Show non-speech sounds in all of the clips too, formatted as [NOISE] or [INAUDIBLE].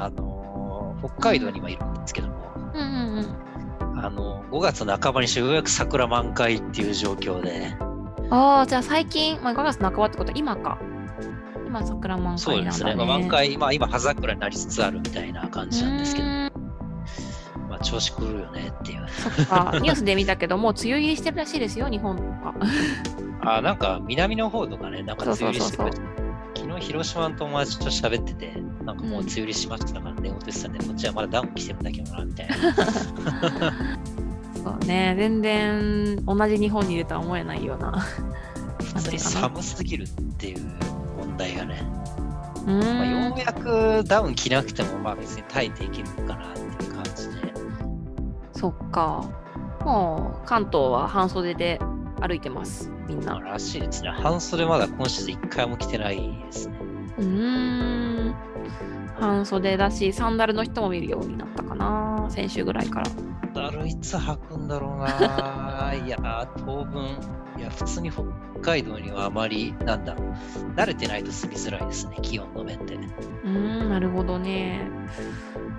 あの北海道にはいるんですけども、うんうんうん。あの5月半ばにしてようやく桜満開っていう状況で、ああ、じゃあ最近、まあ、5月半ばってことは今か。今桜満開なんだね。そうですね、まあ、満開、まあ、今、葉桜になりつつあるみたいな感じなんですけど、まあ、調子狂うよねっていう。そっか、[LAUGHS] ニュースで見たけど、もう梅雨入りしてるらしいですよ、日本とか。[LAUGHS] あなんか南の方とかね、なんか梅雨入りしてくれてそう昨日広島の友達と喋ってて、なんかもう梅雨入りしましたからね、お手伝いで、こっちはまだダウン着てるんだけどな、みたいな。そうね、全然同じ日本にいるとは思えないような。[LAUGHS] 普通に寒すぎるっていう問題がね、うーんまあ、ようやくダウン着なくても、まあ別に耐えていけるのかなっていう感じで、そっか。もう関東は半袖で歩いてます、みんまあ、な。らしいですね。半袖まだ今シーズン一回も着てないですね。うーん。半袖だし、サンダルの人も見るようになったかな、先週ぐらいから。だるいつ履くんだろうないやー、当分、いや、普通に北海道にはあまり、なんだろう、慣れてないと住みづらいですね、気温の面で。うーん、なるほどね。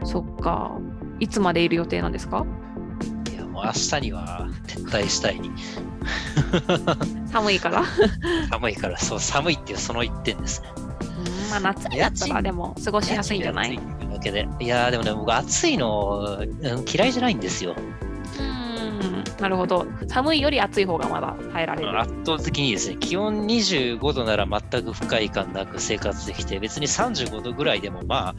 そっか。いつまでいる予定なんですか？いや、もう明日には撤退したい。寒いから。[LAUGHS] 寒いから、そう、寒いっていうその一点ですね。うんまあ夏になったらでも過ごしやすいんじゃない？暑いっていうだけで。いやー、でもね、僕、暑いの、うん嫌いじゃないんですよ。うん、なるほど。寒いより暑い方がまだ耐えられる。圧倒的にですね、気温25度なら全く不快感なく生活できて、別に35度ぐらいでもまあ、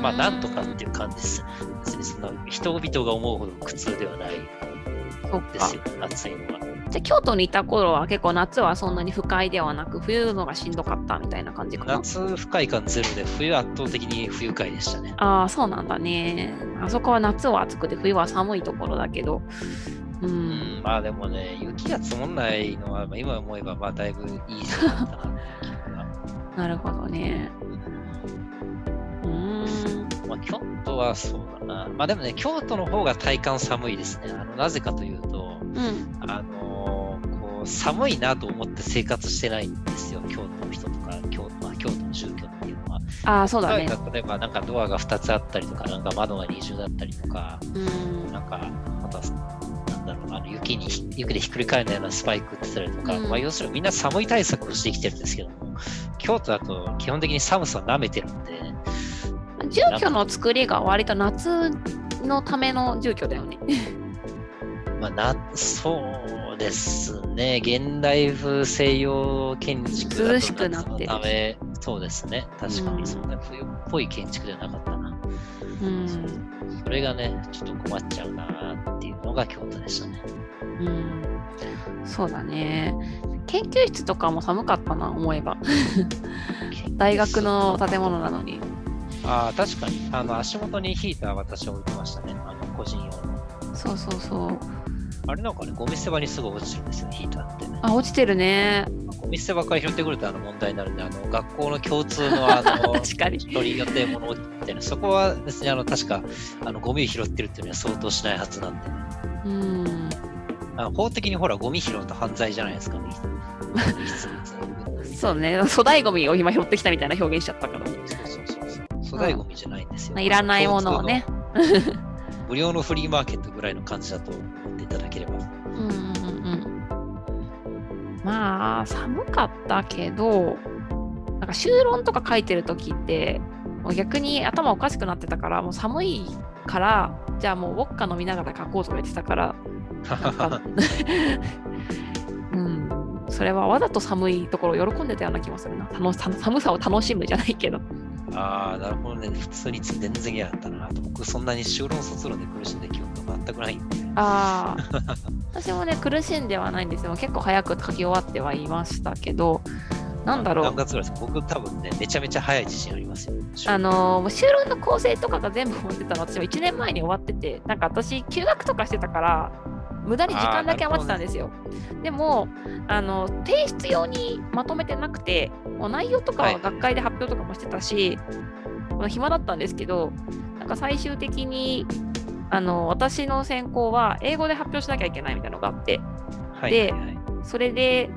まあなんとかっていう感じです。別にそんな人々が思うほど苦痛ではないですよ、暑いのは。じゃあ京都にいた頃は結構夏はそんなに不快ではなく冬のがしんどかったみたいな感じかな。夏不快感ゼロで、冬は圧倒的に不愉快でしたね。ああ、そうなんだね。あそこは夏は暑くて冬は寒いところだけど。う。うんん、まあでもね、雪が積もんないのは、まあ今思えば、まあだいぶいいなっていう気が。なるほどね。うーん。まあ、京都はそうだな。まあでもね、京都の方が体感寒いですね。あのなぜかというと、うん。あの寒いなと思って生活してないんですよ、京都の人とか、京,、まあ、京都の住居っていうのは。ああ、そうだね。例えば、なんかドアが2つあったりとか、なんか窓が二重だったりとか、うん。なんか、また、なんだろうな、あの雪に雪でひっくり返るようなスパイクってたりとか、うんまあ、要するにみんな寒い対策をしてきてるんですけども、京都だと基本的に寒さを舐めてるんで、住居の作りが割と夏のための住居だよね。まあ、なそうですね、現代風西洋建築だと涼しくなってる夏のため、そうですね、確かうんにそんな冬っぽい建築ではなかったな。うん。それがね、ちょっと困っちゃうなっていうのが京都でしたね。うん。そうだね。研究室とかも寒かったな、思えば。[LAUGHS] 大学の建物なのに。ああ、確かに。あの、足元にヒーター私置いてましたね。あの、個人用の。そうそうそう。あれなんかね、ゴミ捨て場にすぐ落ちてるんですよ、ヒーターって。あ、落ちてるね。ゴミ捨て場から拾ってくるとあの問題になるんで、あの、学校の共通のあの、[LAUGHS] 確かに。一人予定物置みたいな、そこは別にあの、確か、あの、ゴミを拾ってるっていうのは相当しないはずなんで、ね、うん。あの法的にほら、ゴミ拾うと犯罪じゃないですか、ね。[LAUGHS] そうね。粗大ゴミを今拾ってきたみたいな表現しちゃったから。そうそうそうそう。粗大ゴミじゃないんですよ。いらないものをね。無料のフリーマーケットぐらいの感じだといただければ。うんうんうんうん。まあ、寒かったけど、なんか修論とか書いてるときって、もう逆に頭おかしくなってたから、もう寒いから、じゃあもうウォッカ飲みながら書こうとか言ってたから、[LAUGHS] うん、それはわざと寒いところを喜んでたような気もするな。楽し寒さを楽しむじゃないけど。ああ、なるほどね。普通に全然嫌だったな。僕、そんなに修論卒論で苦しんで記憶が全くないんで。ああ、私もね、苦しんではないんですよ。結構早く書き終わってはいましたけど、なんだろう何。月ぐらいですか僕、多分ね、めちゃめちゃ早い自信ありますよ。あのーもう修論の構成とかが全部終わってたの私も1年前に終わっててなんか私休学とかしてたから無駄に時間だけ余ってたんですよでもあの提出用にまとめてなくてもう内容とかは学会で発表とかもしてたし、まあ暇だったんですけどなんか最終的にあの私の専攻は英語で発表しなきゃいけないみたいなのがあってはいではいはいそれで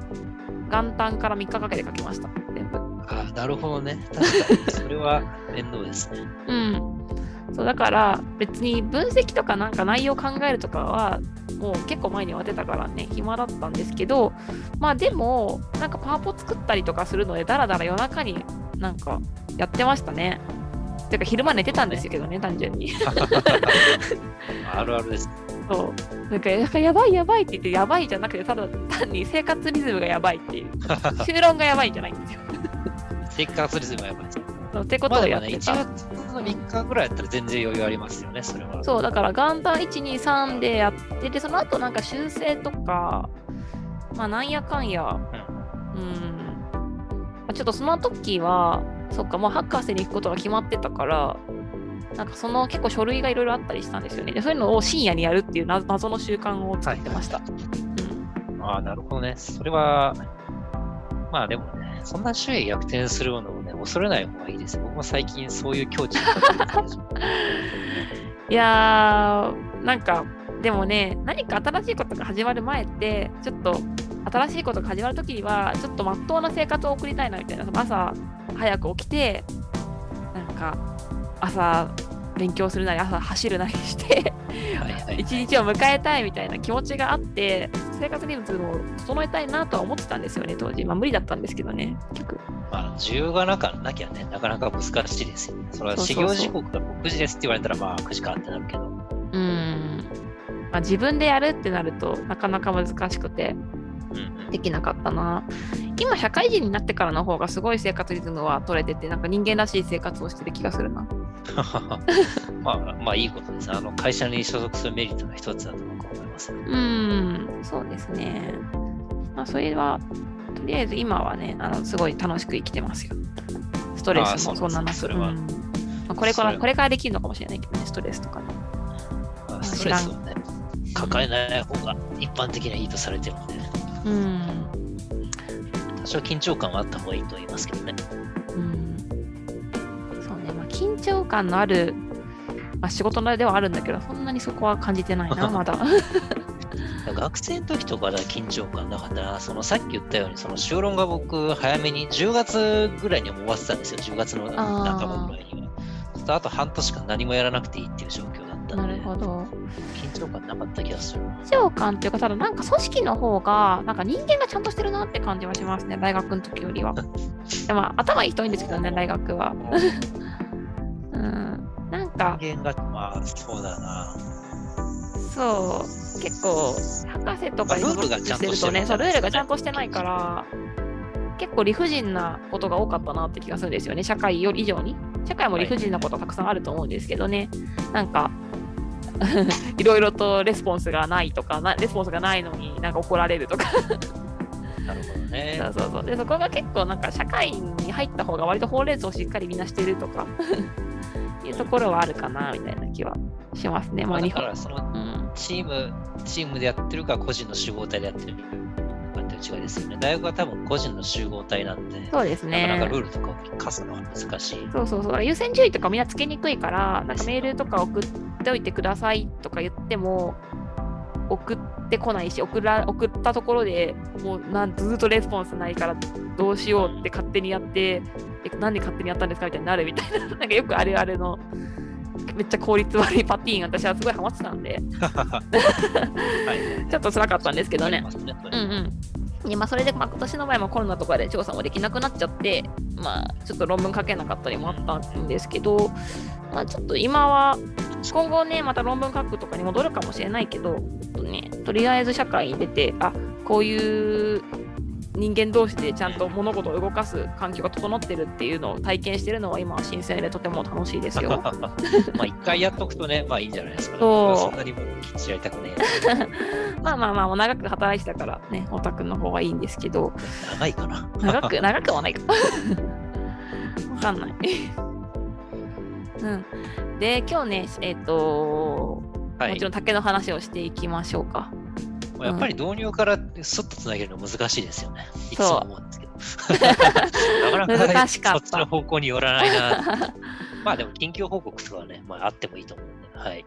元旦から3日かけて書きました全部あーなるほどね。確かに。それは面倒ですね。うん。そうだから別に分析とかなんか内容考えるとかはもう結構前に終わってたからね暇だったんですけどまあでもなんかパワポ作ったりとかするのでだらだら夜中になんかやってましたね。てか昼間寝てたんですけどね単純に。あるあるです。そうなんかややばいやばいって言ってやばいじゃなくてただ単に生活リズムがやばいっていう [LAUGHS] 就論がやばいんじゃないんですよ。生活リズムはやばいです。ってことをまあでもね、1やってた。月の3日ぐらいやったら全然余裕ありますよね、それは。そう、だから元旦1、2、3でやってて、その後なんか修正とか、まあなんやかんや、うん、まあちょっとその時は、そっか、もう博士に行くことが決まってたから、なんかその結構書類がいろいろあったりしたんですよね。でそういうのを深夜にやるっていう謎謎の習慣を作ってました。うんああ、なるほどね。それは、まあでもね、そんな周囲逆転するの恐れない方がいいです。僕も最近そういう境地に [LAUGHS] いやー、なんか、でもね、何か新しいことが始まる前って、ちょっと新しいことが始まる時には、ちょっとまっとうな生活を送りたいなみたいな、朝早く起きて、なんか、朝勉強するなり、朝走るなりして。一日を迎えたいみたいな気持ちがあって、生活リズムを整えたいなとは思ってたんですよね、当時。まあ無理だったんですけどね、結局。まあ、需要がなかなきゃね、なかなか難しいですよね。それは始業時刻が6時ですって言われたら、まあ9時かってなるけど。うん。まあ自分でやるってなるとなかなか難しくて。できなかったな。今、社会人になってからの方がすごい生活リズムは取れてて、なんか人間らしい生活をしてる気がするな。[LAUGHS] まあ、まあいいことです。あの会社に所属するメリットの一つだと僕は思います。うーん、そうですね。まあ、それは、とりあえず今はね、あのすごい楽しく生きてますよ。ストレスもそんななく。あそうなんうんまあ、これから、これからできるのかもしれないけどね、ストレスとかね。まあストレスをね、抱えない方が一般的にはいいとされてるので、うん。多少緊張感はあった方がいいと言いますけどね。緊張感のある、まあ、仕事ではあるんだけど、そんなにそこは感じてないな、[LAUGHS] まだ。学生の時とかでは緊張感なかったな。そのさっき言ったように、その修論が僕、早めに10月ぐらいに終わってたんですよ。10月の半ばぐらいには。ちょっとあと半年間何もやらなくていいっていう状況だったなので、るほど。緊張感なかった気がするな。緊張感っていうか、ただなんか組織の方が、なんか人間がちゃんとしてるなって感じはしますね、大学の時よりは。[LAUGHS] でも、頭いい人多いんですけどね、大学は。か、人間が、まあ、そうだな。そう、結構、博士とかにまあルールがちゃんとしてるるとね、そう、ルールがちゃんとしてねないから、結構理不尽なことが多かったなって気がするんですよね、社会より以上に。社会も理不尽なことたくさんあると思うんですけどね、なんか、[LAUGHS] いろいろとレスポンスがないとかな、レスポンスがないのになんか怒られるとか、なるほどねそ。うそうそう。で、そこが結構なんか社会に入った方が割と法律をしっかりみんなしてるとか、いうところはあるかな、みたいな気はしますね。ままあ、だ。から、そのうん。チーム、チームでやってるか、個人の集合体でやってるかっていう違いですよね。大学は多分個人の集合体なんで、そうですなかなかねル。ールとかを課すのは難しい。そうそうそう。優先順位とかみんなつけにくいから、なんかメールとか送っておいてくださいとか言っても、送ってこないし、送ら送ったところでもうなんずっとレスポンスないから、どうしようって勝手にやって、えなんで勝手にやったんですかみたいになるみたいな、[LAUGHS] なんかよくあるあるの、めっちゃ効率悪いパティーン、私はすごいハマってたんで、はい。[LAUGHS] ちょっと辛かったんですけどねうん。でまあ、それで、まあ、今年の場合もコロナとかで調査もできなくなっちゃって、まあ、ちょっと論文書けなかったりもあったんですけど、まあ、ちょっと今は、今後ね、また論文書くとかに戻るかもしれないけど、とね、とりあえず社会に出て、あこういう人間同士でちゃんと物事を動かす環境が整ってるっていうのを体験してるのは今は新鮮でとても楽しいですよ。[LAUGHS] まあ一回やっとくとね、[LAUGHS] まあいいんじゃないですか、ね。そんなにもうきっちりやりたくね [LAUGHS] まあまあまあ、もう長く働いてたからね、オタクの方がいいんですけど、え。長いかな。長く、長くはないか。わかんない。うん。で、今日ね、えっ、と、はいもちろん竹の話をしていきましょうか。やっぱり導入からスッとつなげるの難しいですよね。いつも思うんですけど。[LAUGHS] なかなかそっちの方向に寄らないな。[LAUGHS] まあでも緊急報告とかはね、まああってもいいと思うんで。はい。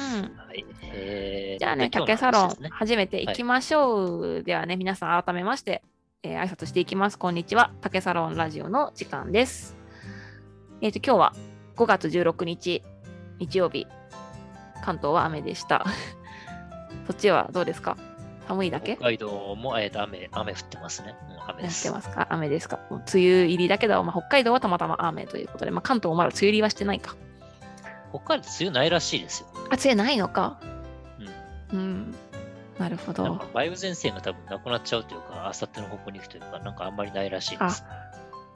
うん。はいえーじゃあね、竹サロン始めていきましょう。ではね、皆さん改めまして、えー、挨拶していきます。こんにちは。竹サロンラジオの時間です。えっ、と、今日は5月16日、日曜日、関東は雨でした。[LAUGHS] そっちはどうですか？寒いだけ？北海道も、えーと雨、雨降ってますね。うん、雨やってです。ますか？雨ですか？梅雨入りだけど、まあ、北海道はたまたま雨ということで、まあ、関東もまだ梅雨入りはしてないか。北海道梅雨ないらしいですよ。あ、梅雨ないのか？うん。うん。なるほどか。梅雨前線が多分なくなっちゃうというか、あさっての方向に行くというか、なんかあんまりないらしいです。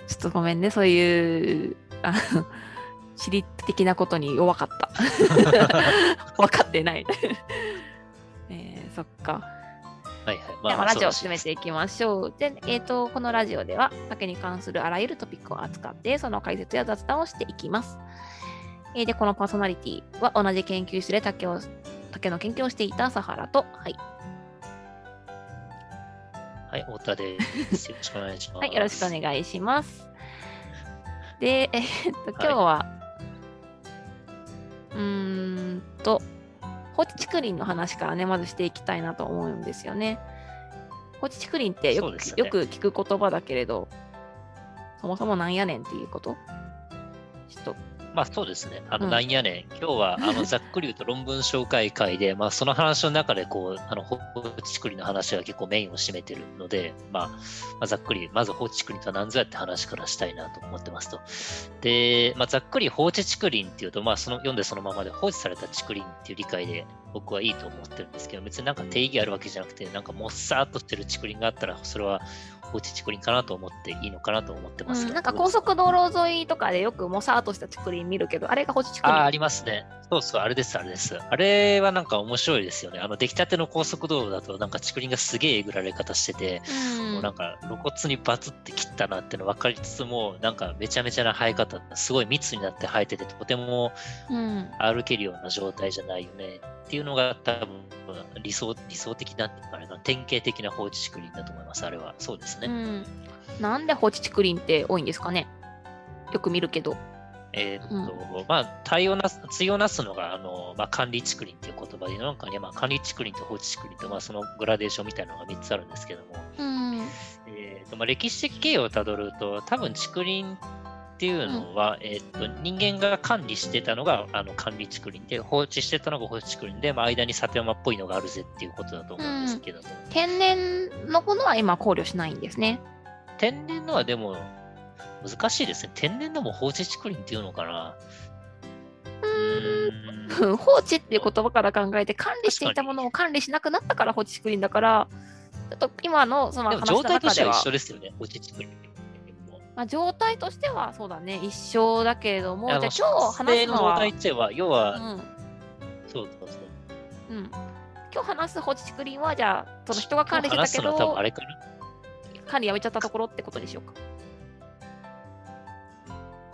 ちょっとごめんね、そういう、あの、地理的なことに弱かった。[LAUGHS] 分かってない。[LAUGHS] えー、そっか。はいはい。ではラジオを進めていきましょう。で、えーと、このラジオでは竹に関するあらゆるトピックを扱って、その解説や雑談をしていきます。えーで、このパーソナリティは同じ研究室で竹を竹の研究をしていたサハラと、はい、はい、太田です。よろしくお願いします。はい、よろしくお願いします。で、えーっと、今日は、うーと、放置竹林の話からね、まずしていきたいなと思うんですよね。放置竹林ってよく,、ねよく聞く言葉だけれど、そもそもなんやねんっていうこと？ちょっと、まあそうですね。あの、うんなんやねん。今日は、あの、[LAUGHS] ざっくり言うと論文紹介会で、まあその話の中で、こう、あの、放置竹林の話が結構メインを占めてるので、まあ、まあ、ざっくり、まず放置竹林とは何ぞやって話からしたいなと思ってますと。で、まあざっくり放置竹林っていうと、まあその、読んでそのままで放置された竹林っていう理解で僕はいいと思ってるんですけど、別になんか定義あるわけじゃなくて、なんかもっさーっとしてる竹林があったら、それは放置竹林かなと思っていいのかなと思ってますうん、なんか高速道路沿いとかでよくもさーっとした竹林見るけど、あれが放置竹ああ、あ林。りますね。そうそう、あれです、あれです。あれはなんか面白いですよね。あの、出来たての高速道路だと、なんか竹林がすげええぐられ方してて、うんもうなんか露骨にバツって切ったなっての分かりつつも、なんかめちゃめちゃな生え方、すごい密になって生えてて、とてもうん歩けるような状態じゃないよねっていうのが多分理想、理想的なっていうか典型的な放置竹林だと思います、あれは。そうですね。うん、なんで放置竹林って多いんですかね？よく見るけど。えーっと、まあ、対応なす、対応なすのが、あの、まあ、管理竹林っていう言葉で、なんかね、まあ、管理竹林と放置竹林と、まあ、そのグラデーションみたいなのが3つあるんですけども、うんえーっと、まあ、歴史的経緯をたどると、多分竹林っていうのは、えーっと、人間が管理してたのが、あの、管理竹林で、放置してたのが放置竹林で、まあ、間に里山っぽいのがあるぜっていうことだと思うんですけども、天然のものは今考慮しないんですね。天然のはでも、難しいですね。天然のも放置竹林っていうのかな。うーん放置っていう言葉から考えて管理していたものを管理しなくなったから放置竹林だから、ちょっと今のその話の状態としては中では一緒ですよね、放置竹林も。まあ、状態としてはそうだね一緒だけれどもじゃあ今日話すのは、の状態は、要は、うんそうそうそう。うん、今日話す放置竹林はじゃあその人が管理してたけど。管理やめちゃったところってことでしょうか。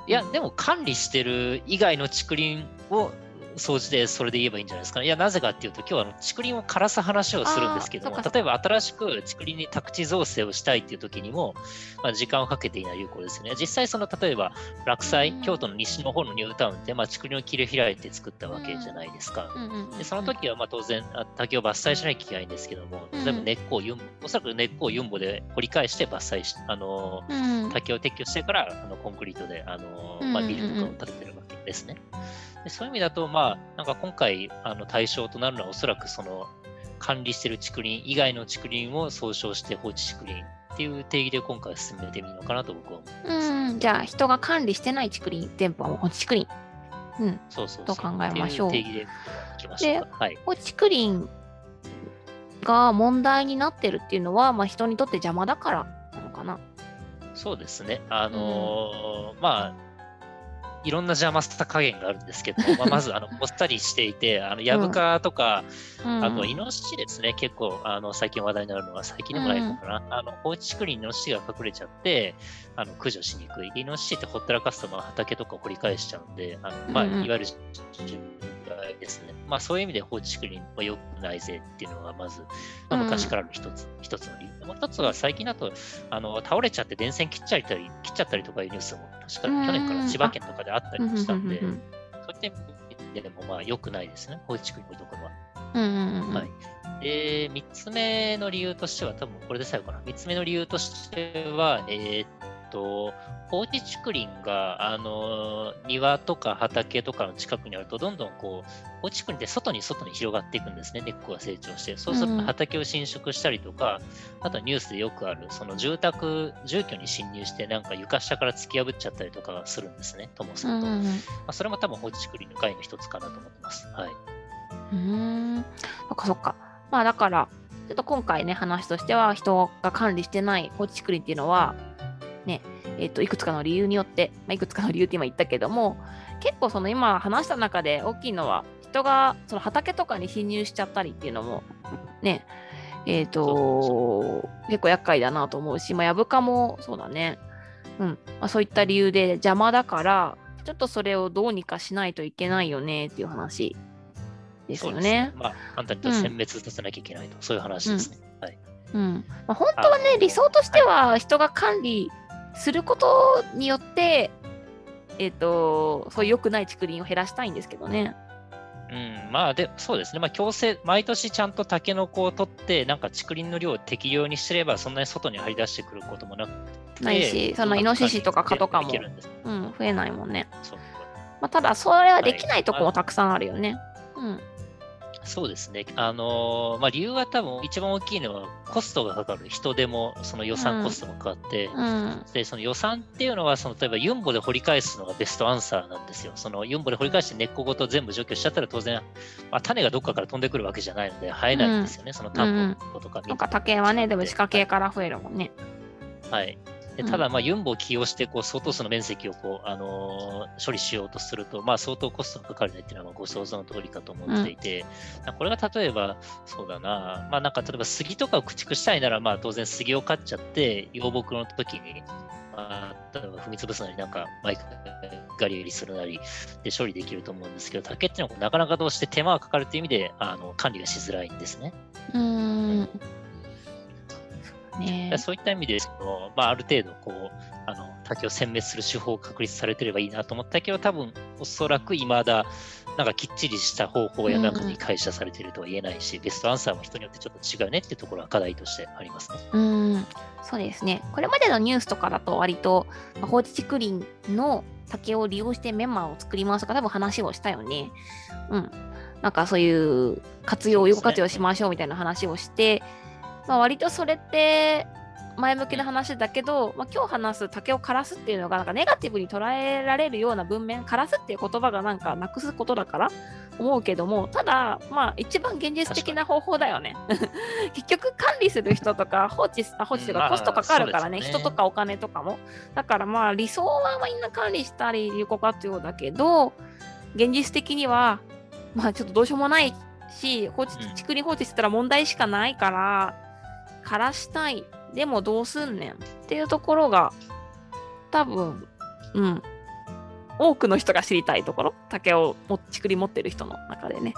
いや、でも管理してる以外の竹林を掃除でそれで言えばいいんじゃないですかね。いや、なぜかっていうと、今日はあの竹林を枯らす話をするんですけども例えば新しく竹林に宅地造成をしたいっていう時にも、まあ、時間をかけていない有効ですね。実際、その例えば落栽、うん京都の西の方のニュータウンって、まあ、竹林を切り開いて作ったわけじゃないですか。うんうんうんうんでその時はまあ当然あ竹を伐採しなきゃいけないんですけども、うん例えば根っこをユンボ、おそらく根っこをユンボで掘り返して伐採し、あの竹を撤去してからあのコンクリートで、あのーまあ、うんうんうんビルとかを建ててるわけですね。でそういう意味だと、まあ、なんか今回あの対象となるのはおそらくその管理している竹林以外の竹林を総称して放置竹林っていう定義で今回進めてみるのかなと僕は思う。うん、じゃあ人が管理してない竹林全般は放置竹林。うん、そうそうそう。と考えましょう定義でいきましょうか。はい。放置竹林が問題になってるっていうのは、まあ、人にとって邪魔だからなのかな。そうですね。あのーまあ、いろんな邪魔さ加減があるんですけども、[LAUGHS] まあ、まず、あの、もったりしていて、あの、ヤブカとか、うん、あと、イノシシですね、結構、あの、最近話題になるのは、最近でもないのかな。あの、放置竹林にイノシシが隠れちゃって、あの、駆除しにくい。イノシシってほったらかすと、まあ、畑とか掘り返しちゃうんで、あの、まあ、いうんうんわゆる、ですね。まあ、そういう意味で放置竹林は良くないぜっていうのが、まず、まあ、うん昔からの一つ、一つの理由。もう一つは、最近だと、あの、倒れちゃって電線切っちゃったり、切っちゃったりとかいうニュースも、確かうん去年から千葉県とかであったりもしたんで、うんうんそういった意味でも、まあ、良くないですね。放置竹林のところは。うんうんうんうんはいで、3つ目の理由としては、多分これで最後かな。3つ目の理由としては、えー、っと、放置竹林が、あの、庭とか畑とかの近くにあると、どんどんこう、放置竹林って外に外に広がっていくんですね、根っこが成長して。そうすると畑を侵食したりとか、うん、あとはニュースでよくある、その住宅、住居に侵入して、なんか床下から突き破っちゃったりとかするんですね、ともすると。うん、まあ、それも多分放置竹林の害の一つかなと思ってます。はい。うん、そっかそっか。まあだから、ちょっと今回ね、話としては、人が管理してない放置竹林っていうのは、ね、えっ、ー、と、いくつかの理由によって、まあ、いくつかの理由って今言ったけども、結構その今話した中で大きいのは、人がその畑とかに侵入しちゃったりっていうのも、ね、えっ、ー、と結構厄介だなと思うし、まあ、ヤブカもそうだね。うん。まあ、そういった理由で邪魔だから、ちょっとそれをどうにかしないといけないよねっていう話ですよね。ねまあ、簡単に言うと殲滅させなきゃいけないと、うん、そういう話ですね。はい。うんまあ、本当はね、理想としては人が管理することによって、えっ、ー、と、そういう良くない竹林を減らしたいんですけどね。うん、まあで、そうですね。まあ、強制、毎年ちゃんとタケノコを取って、なんか竹林の量を適量にすれば、そんなに外に張り出してくることもなくて。ないし、そのイノシシとか蚊とかも、うん、増えないもんね。まあ、ただ、それはできないとこもたくさんあるよね。はい、うん。そうですね。あのー、まあ、理由は多分一番大きいのはコストがかかる。人でもその予算コストがかかって、うん、で、その予算っていうのは、その例えばユンボで掘り返すのがベストアンサーなんですよ。そのユンボで掘り返して根っこごと全部除去しちゃったら当然、まあ、種がどっかから飛んでくるわけじゃないので生えないんですよね。うん、そのタンポとか、うん、なんか竹はね、でも仕掛けから増えるもんね。はい。でただ、まあ、ユンボを起用して、こう、相当数の面積を、こう、あのー、処理しようとすると、まあ、相当コストがかかるねっていうのは、ご想像の通りかと思っていて、うん、これが例えば、そうだな、まあ、なんか、例えば杉とかを駆逐したいなら、まあ、当然杉を刈っちゃって、養木の時に、まあ、例えば踏み潰すなり、なんか、マイクガリガリするなりで処理できると思うんですけど、竹っていうのはなかなかどうして手間がかかるという意味で、あの管理がしづらいんですね。うんね、そういった意味でその、まあ、ある程度こうあの竹を殲滅する手法が確立されてればいいなと思ったけど多分おそらく未だなんかきっちりした方法や中に会社されているとは言えないし、うん、ベストアンサーも人によってちょっと違うねっていうところは課題としてありますね。うんそうですねこれまでのニュースとかだと割と放置竹林の竹を利用してメンマを作りますとか多分話をしたよね。うん。なんかそういう活用、有効活用しましょうみたいな話をして、まあ、割とそれって前向きな話だけど、まあ、今日話す竹を枯らすっていうのがなんかネガティブに捉えられるような文面枯らすっていう言葉がなんかなくすことだから思うけどもただまあ一番現実的な方法だよね。[LAUGHS] 結局管理する人とか放置放置とかコストかかるからね。まあね、人とかお金とかも。だからまあ理想はみんな管理したり有効活用だけど現実的にはまあちょっとどうしようもないし放置竹林放置してたら問題しかないから枯らしたい。でもどうすんねんっていうところが、多分、うん。多くの人が知りたいところ、竹をも竹林持ってる人の中でね、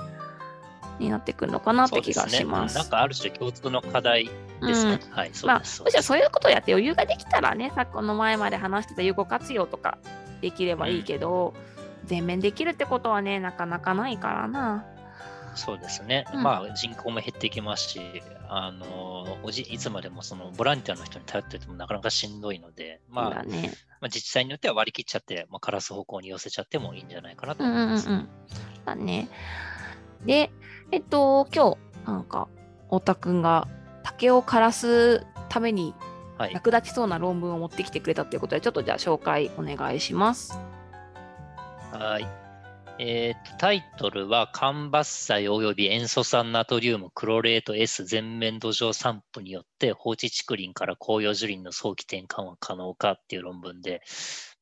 になってくるのかなって気がします。すね、なんかある種共通の課題ですね。うん、はい、そうまあ、むしろそういうことをやって余裕ができたらね、さっきの前まで話してた有効活用とかできればいいけど、うん、全面できるってことはね、なかなかないからな。そうですね、うん、まあ人口も減ってきますし、あのおじいつまでもそのボランティアの人に頼っててもなかなかしんどいので、まあ、ね、まあ、自治体によっては割り切っちゃって、まあ、枯らす方向に寄せちゃってもいいんじゃないかなと思います。うんうんうん、だね。で、えっと、今日、なんか、太田君が竹を枯らすために役立ちそうな論文を持ってきてくれたということで、はい、ちょっとじゃあ紹介お願いします。はい。えーと、タイトルは、間伐材及び塩素酸ナトリウムクロレート S 全面土壌散布によって放置竹林から紅葉樹林の早期転換は可能かっていう論文で、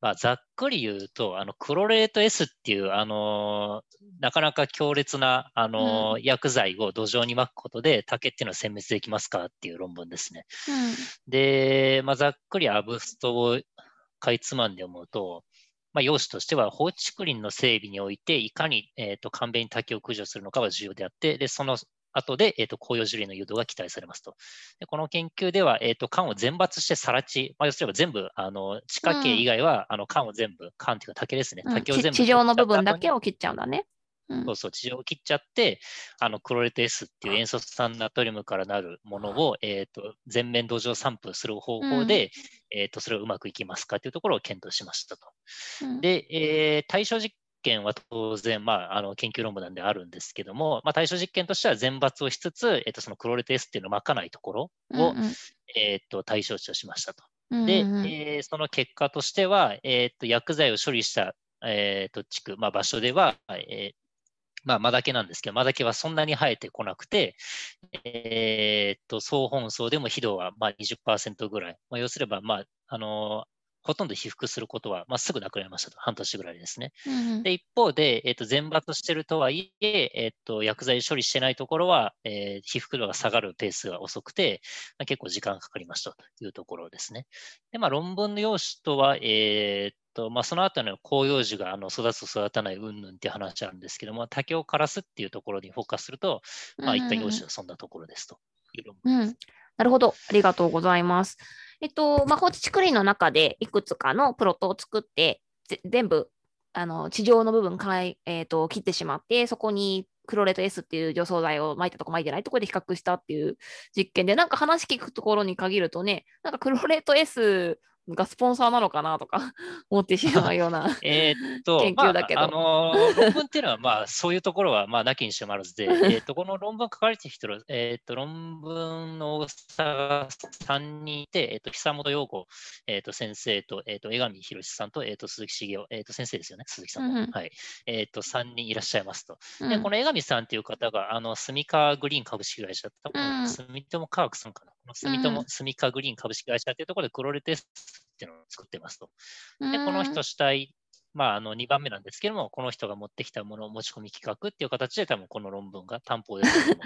まあ、ざっくり言うと、あのクロレート S っていう、あのなかなか強烈な、あの、うん、薬剤を土壌にまくことで竹っていうのは殲滅できますかっていう論文ですね。うん、で、まあ、ざっくりアブストをかいつまんで思うと、まあ、要旨としては、放置竹林の整備において、いかに、えーと、簡便に滝を駆除するのかは重要であって、でその後で、えーと、紅葉樹林の誘導が期待されますと。でこの研究では、えーと、缶を全抜してさら地、まあ、要するに全部、あの地下茎以外は、うん、あの缶を全部、缶っていうか竹ですね、竹を全部、地上の部分だけを切っちゃうんだね。うん。そうそう、地上を切っちゃって、あのクロレテ S っていう塩素酸ナトリウムからなるものを、えー、と全面土壌散布する方法で、えー、とそれをうまくいきますかというところを検討しましたと。うん。で、えー対象実験は当然、まあ、あの研究論文なんであるんですけども、まあ、対象実験としては全抜をしつつ、えー、とそのクロレテ S っていうのをまかないところを、うんうん。えー、と対象値としましたと。うんで、うんうん。えーその結果としては、えー、と薬剤を処理した、えー、と地区、まあ、場所では、えーまあ、マダケなんですけど、マダケはそんなに生えてこなくて、えー、と総本層でも肥度はまあ20%ぐらい、まあ、要すれば、まああのーほとんど被覆することは、まあ、すぐなくなりましたと、半年ぐらいですね。うんうんで、一方で、えっ、と、全抜してるとはいえ、えっ、と、薬剤処理してないところは、えー被覆度が下がるペースが遅くて、まあ、結構時間がかかりましたというところですね。で、まあ、論文の用紙とは、えっと、まあ、その後の広葉樹があの育つ育たない云々っていう話なんですけども、竹を枯らすっていうところにフォーカスすると、まあ、一旦用紙はそんなところですという論文うん、なるほど。ありがとうございます。えっと、まあ、放置竹林の中でいくつかのプロットを作って、全部、あの、地上の部分から、えっと、切ってしまって、そこにクロレート S っていう除草剤を撒いたとこ撒いてないとこで比較したっていう実験で、なんか話聞くところに限るとね、なんかクロレート S がスポンサーなのかなとか [LAUGHS] 思ってしまうような。[LAUGHS] えーっと、[LAUGHS] 研究だけどまあ、あのー論文っていうのは、まあ、そういうところは、まあ、なきにしもあらずで、えーっと、この論文書かれてる人の、えーっと、論文の大きさが3人いて、えーっと、久本陽子、えーっと、先生と、えーっと、江上博さんと、えーっと、鈴木茂雄、えーっと、先生ですよね、鈴木さんも。うんうんはい。えーっと、3人いらっしゃいますと。うんで、この江上さんっていう方が、あの、スミカグリーン株式会社、多うん分、住友科学さんかな。住友、うんスミカグリーン株式会社っていうところで、クロレテスっていうのを作ってますと。うんで、この人主体、まあ、あの2番目なんですけども、この人が持ってきたものを持ち込み企画っていう形で、多分この論文が担保で出てるの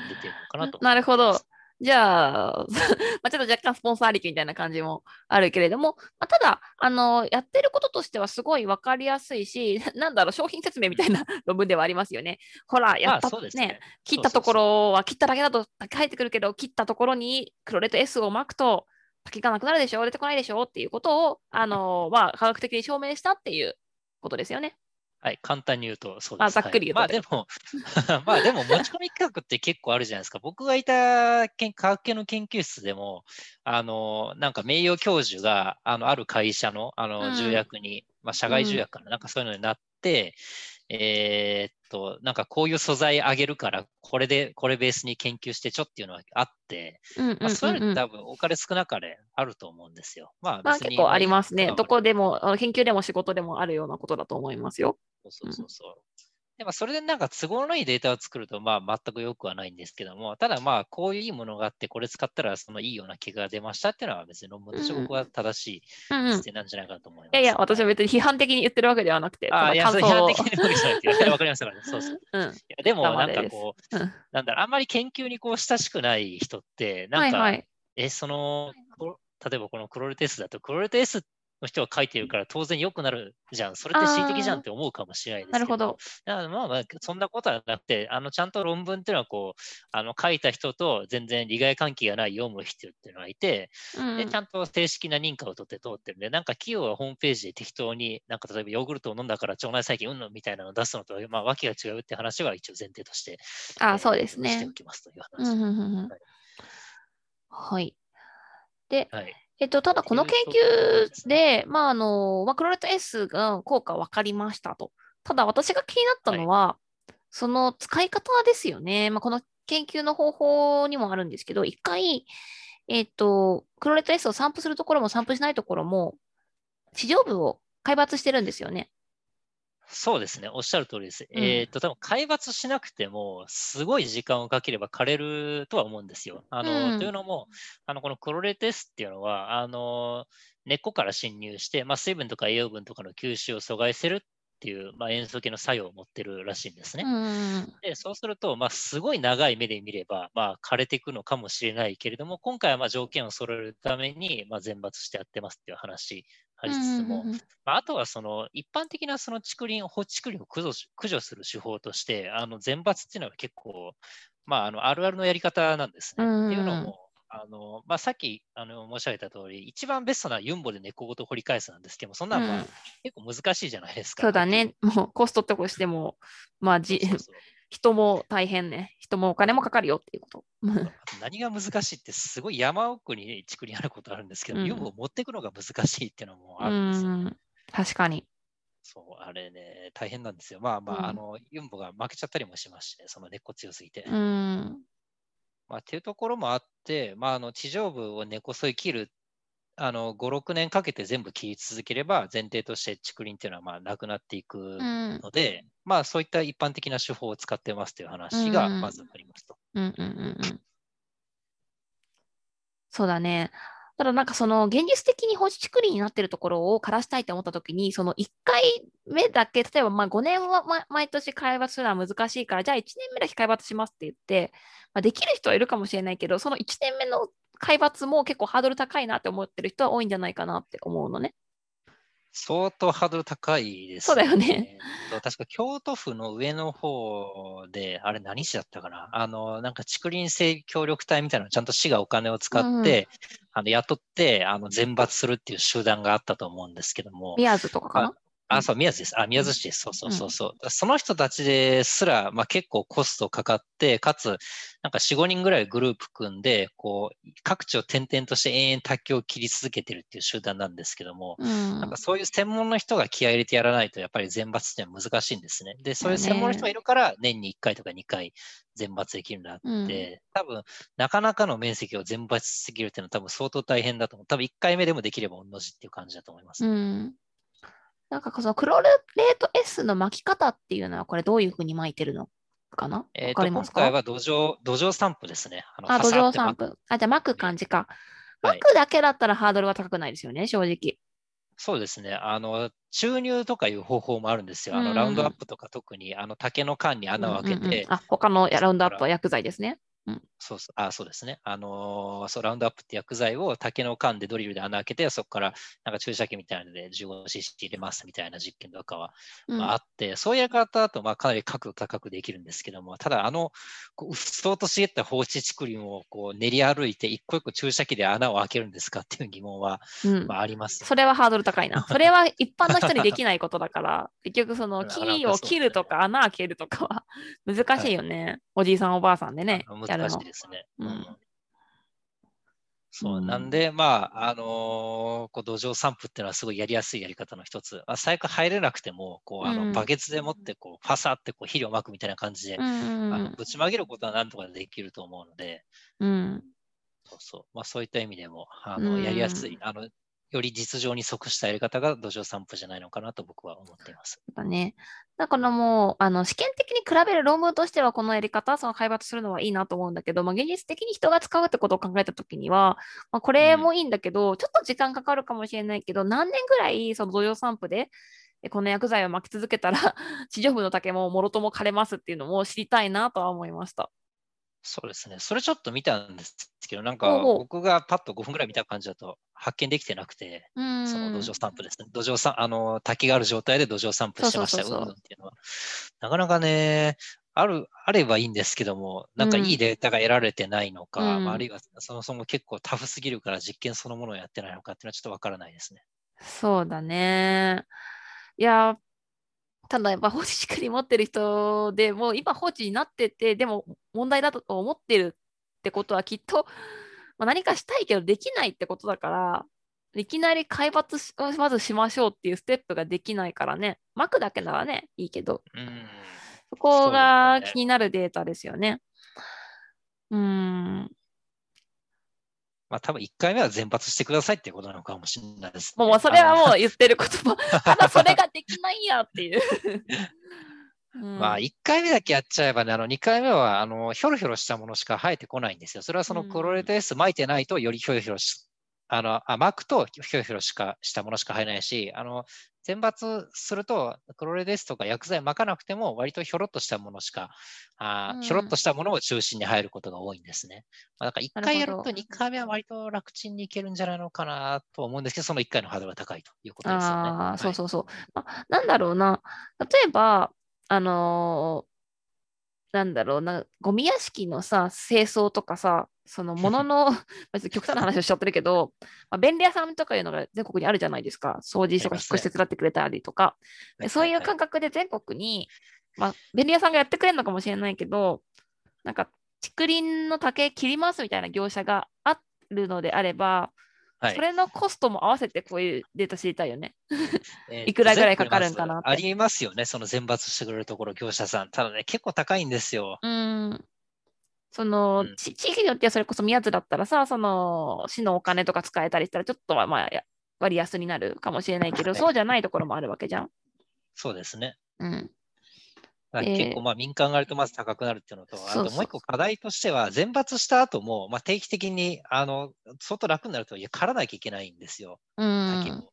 かなと。[LAUGHS] なるほど。じゃあ、[LAUGHS] まあちょっと若干スポンサーありきみたいな感じもあるけれども、まあ、ただ、あの、やってることとしてはすごいわかりやすいし、[LAUGHS] なんだろう、商品説明みたいな [LAUGHS] 論文ではありますよね。ほら、やまあ、った、そうですね。切ったところは切っただけだと書いてくるけど、切ったところにクロレット S を巻くと、竹がなくなるでしょ、出てこないでしょっていうことを、あの、まあ、科学的に証明したっていうことですよね。はい、簡単に言うとそうです。あざっくり言うとはいまあでも、[LAUGHS] まあでも持ち込み企画って結構あるじゃないですか。[LAUGHS] 僕がいた研科学系の研究室でも、あの、なんか名誉教授が、あの、ある会社の、あうんの、重役に、まあ、社外重役かな、なんかそういうのになって、えーっと、なんかこういう素材あげるから、これで、これベースに研究してちょっていうのがあって、そういうの多分多かれ少なかれあると思うんですよ。まあ、まあ結構ありますね。まあどこでも、研究でも仕事でもあるようなことだと思いますよ。そうそうそうそう。でまあ、それでなんか都合のいいデータを作ると、まあ、全く良くはないんですけども、ただまあ、こういういいものがあって、これ使ったらそのいいような結果が出ましたっていうのは別に論文としてうんうん僕は正しいうんうん。い視点なんじゃないかなと思います。やいや、私は別に批判的に言ってるわけではなくて、ああ、いや、たそだ感想をれ批判的なわけじゃないっていう。わかりますからね。そうそう。[LAUGHS] うん。いやでも、なんかこう、うんなんだろう、あんまり研究にこう親しくない人って、なんか、はいはい。え、その、こ例えばこのクロレテ S だと、クロレテ S の人が書いてるから当然良くなるじゃん。それって恣意的じゃんって思うかもしれないですけど。なるほど。だからまあまあ、そんなことはなくて、あのちゃんと論文っていうのはこう、あの書いた人と全然利害関係がない読む人っていうのがいて、うんでちゃんと正式な認可を取って通ってるんで、なんか企業はホームページで適当に、なんか例えばヨーグルトを飲んだから腸内細菌うんぬんみたいなのを出すのと、まあ、訳が違うって話は一応前提として、あえーそうですしてねお。きますといううん話。うんうんうんはいはい。で、はい。えっと、ただこの研究で、まあ、あの、まあ、クロレット S が効果分かりましたと。ただ私が気になったのは、その使い方ですよね。まあ、この研究の方法にもあるんですけど、一回、えっと、クロレット S を散布するところも散布しないところも、地上部を海抜してるんですよね。そうですね、おっしゃる通りです。うんえーっと、多分海抜しなくても、すごい時間をかければ枯れるとは思うんですよ。あのうんというのも、あのこのクロレテスっていうのは、あの根っこから侵入して、まあ、水分とか栄養分とかの吸収を阻害するっていう、まあ、塩素系の作用を持ってるらしいんですね。うん。でそうすると、まあ、すごい長い目で見れば、まあ、枯れていくのかもしれないけれども、今回はまあ条件を揃えるために、まあ、全抜してやってますっていう話ありつつも、あ、あとはその一般的なその竹林、放置竹林を駆除し駆除する手法として、あの全抜っていうのは結構、まあ、あのあるあるのやり方なんですね。うんうんっていうのも、あのまあ、さっきあの申し上げた通り、一番ベストなユンボで猫ごと掘り返すなんですけども、そんなのは、うん結構難しいじゃないですか。そうだね。もうコストとしても、まあじそうそうそう人も大変ね。人もお金もかかるよっていうこと。[LAUGHS] 何が難しいって、すごい山奥に竹林あることあるんですけど、うんユンボを持っていくのが難しいっていうのもうあるんですよ。ん。確かに。そう、あれね、大変なんですよ。まあまあ、うんあの、ユンボが負けちゃったりもしまして、その根っこ強すぎて。うん。まあ、っていうところもあって、まあ、あの地上部を根こそぎ切る、あの5、6年かけて全部切り続ければ、前提として竹林っていうのはまあなくなっていくうん。ので、まあ、そういった一般的な手法を使ってますという話がうんまずありますと。うんうんうんうん。そうだね。ただなんかその現実的に放置竹林になってるところを枯らしたいと思ったときに、その1回目だけ、例えばまあ5年はま毎年開抜するのは難しいから、じゃあ1年目だけ開抜しますって言って、まあ、できる人はいるかもしれないけど、その1年目の開抜も結構ハードル高いなって思ってる人は多いんじゃないかなって思うのね。相当ハードル高いです、そうだよね。確か京都府の上の方で、あれ何市だったかな？あの、なんか竹林整備協力隊みたいなのちゃんと市がお金を使って、あの雇ってあの全抜するっていう集団があったと思うんですけども、宮津とかかな？あ、そう、宮津です。あ、宮津市です。そうそうそうそう。その人たちですら、まあ、結構コストかかって、かつ、なんか4、5人ぐらいグループ組んで、こう、各地を転々として延々卓球を切り続けてるっていう集団なんですけども、うんなんかそういう専門の人が気合い入れてやらないと、やっぱり全抜っていうのは難しいんですね。で、そういう専門の人がいるから、年に1回とか2回全抜できるんだって、うん多分、なかなかの面積を全抜できるっていうのは多分相当大変だと思う。多分1回目でもできれば同じっていう感じだと思います。うん。なんかそのクロレート S の巻き方っていうのはこれどういうふうに巻いてるのかな？えーかりますか？回は土壌、土壌散布ですね。あのあ、土壌散。布。あ、じゃあ巻く感じか。はい巻くだけだったらハードルは高くないですよね、正直。そうですね。あの、注入とかいう方法もあるんですよ。あの、うんラウンドアップとか特に、あの、竹の缶に穴を開けて、うんうんうんあ、他のラウンドアップは薬剤ですね。そうそう、あ、そうですね。あのーそう、ラウンドアップって薬剤を竹の缶でドリルで穴開けて、そこからなんか注射器みたいなので 15cc 入れますみたいな実験とかは、うん。まあ、あって、そういうやり方だと、まあ、かなり角度高くできるんですけども、ただ、あの、こううっそうと茂った放置竹林をこう練り歩いて、一個一個注射器で穴を開けるんですかっていう疑問は、うん。まあ、ありますよそれはハードル高いな。[LAUGHS] それは一般の人にできないことだから、[LAUGHS] 結局そのあ木を切るとか穴開けるとかは難しいよね。おじいさんおばあさんでねるの。ですね。うんそうう、んなんで、まあ、あのーこう土壌散布っていうのはすごいやりやすいやり方の一つ。まあ、最悪入れなくても、こう、あうんの、バケツで持って、こう、ファサってこう肥料まくみたいな感じで、うんうんうんあのぶちまげることはなんとかできると思うので、うん。そうそう。まあ、そういった意味でも、あの、うんやりやすい、あの、より実情に即したやり方が土壌散布じゃないのかなと僕は思っています。だね。だからもう、あの、試験的に比べる論文としては、このやり方、その開発するのはいいなと思うんだけど、まあ、現実的に人が使うってことを考えたときには、まあ、これもいいんだけど、ちょっと時間かかるかもしれないけど、何年ぐらい、その土壌散布で、えこの薬剤を巻き続けたら、[LAUGHS] 地上部の竹ももろとも枯れますっていうのも知りたいなとは思いました。そうですね。それちょっと見たんですけど、なんか僕がパッと5分ぐらい見た感じだと発見できてなくて、うん。その土壌散布ですね。土壌散、あの、滝がある状態で土壌散布してましたっていうのは。なかなかね、ある、あればいいんですけども、なんかいいデータが得られてないのか、うんまあ、あるいはそもそも結構タフすぎるから実験そのものをやってないのかっていうのはちょっとわからないですね。そうだね。いや、ただやっぱ放置竹林持ってる人でもう今放置になってて、でも問題だと思ってるってことはきっと、まあ、何かしたいけどできないってことだから、いきなり開発しまずしましょうっていうステップができないからね、巻くだけならね、いいけど、うん。そこが気になるデータですよね。うーん。まあ多分1回目は全発してくださいっていうことなのかもしれないです、ね。もうそれはもう言ってる言葉。[LAUGHS] ただそれができないやっていう。うんまあ、1回目だけやっちゃえばね、あの2回目はあのひょろひょろしたものしか生えてこないんですよ。それはそのうんクロレテス巻いてないとよりひょろひょろし、あのあ巻くとひょろひょろしかしたものしか生えないし、あの選抜するとクロレテスとか薬剤巻かなくても割とひょろっとしたものしか、あひょろっとしたものを中心に入ることが多いんですね。まあ、だから1回やるとなるほど2回目は割と楽ちんにいけるんじゃないのかなと思うんですけど、その1回のハードルが高いということですよね。ああ、そうう。そうそう。まあ、なんだろうな。例えば、あのーなんだろうな、ゴミ屋敷のさ、清掃とかさ、そのものの、[LAUGHS] 極端な話をしちゃってるけど、まあ、便利屋さんとかいうのが全国にあるじゃないですか。掃除とか引っ越し手伝ってくれたりとか。でそういう感覚で全国に、まあ、便利屋さんがやってくれるのかもしれないけど、なんか、竹林の竹切りますみたいな業者があるのであれば、はいそれのコストも合わせてこういうデータ知りたいよね。いくらぐらいかかるんかなってありますよね、その選抜してくれるところ、業者さん。ただね、結構高いんですよ。うん。その、うんち地域によってはそれこそ宮津だったらさ、その市のお金とか使えたりしたらちょっとはまあや割安になるかもしれないけど、はいそうじゃないところもあるわけじゃん。そうですね。うん。結構まあ民間があるとまず高くなるっていうのと、あそうそうともう一個課題としては、選抜した後も、まあ、定期的にあの相当楽になるとはいえ、刈らなきゃいけないんですよ、う竹を。ん。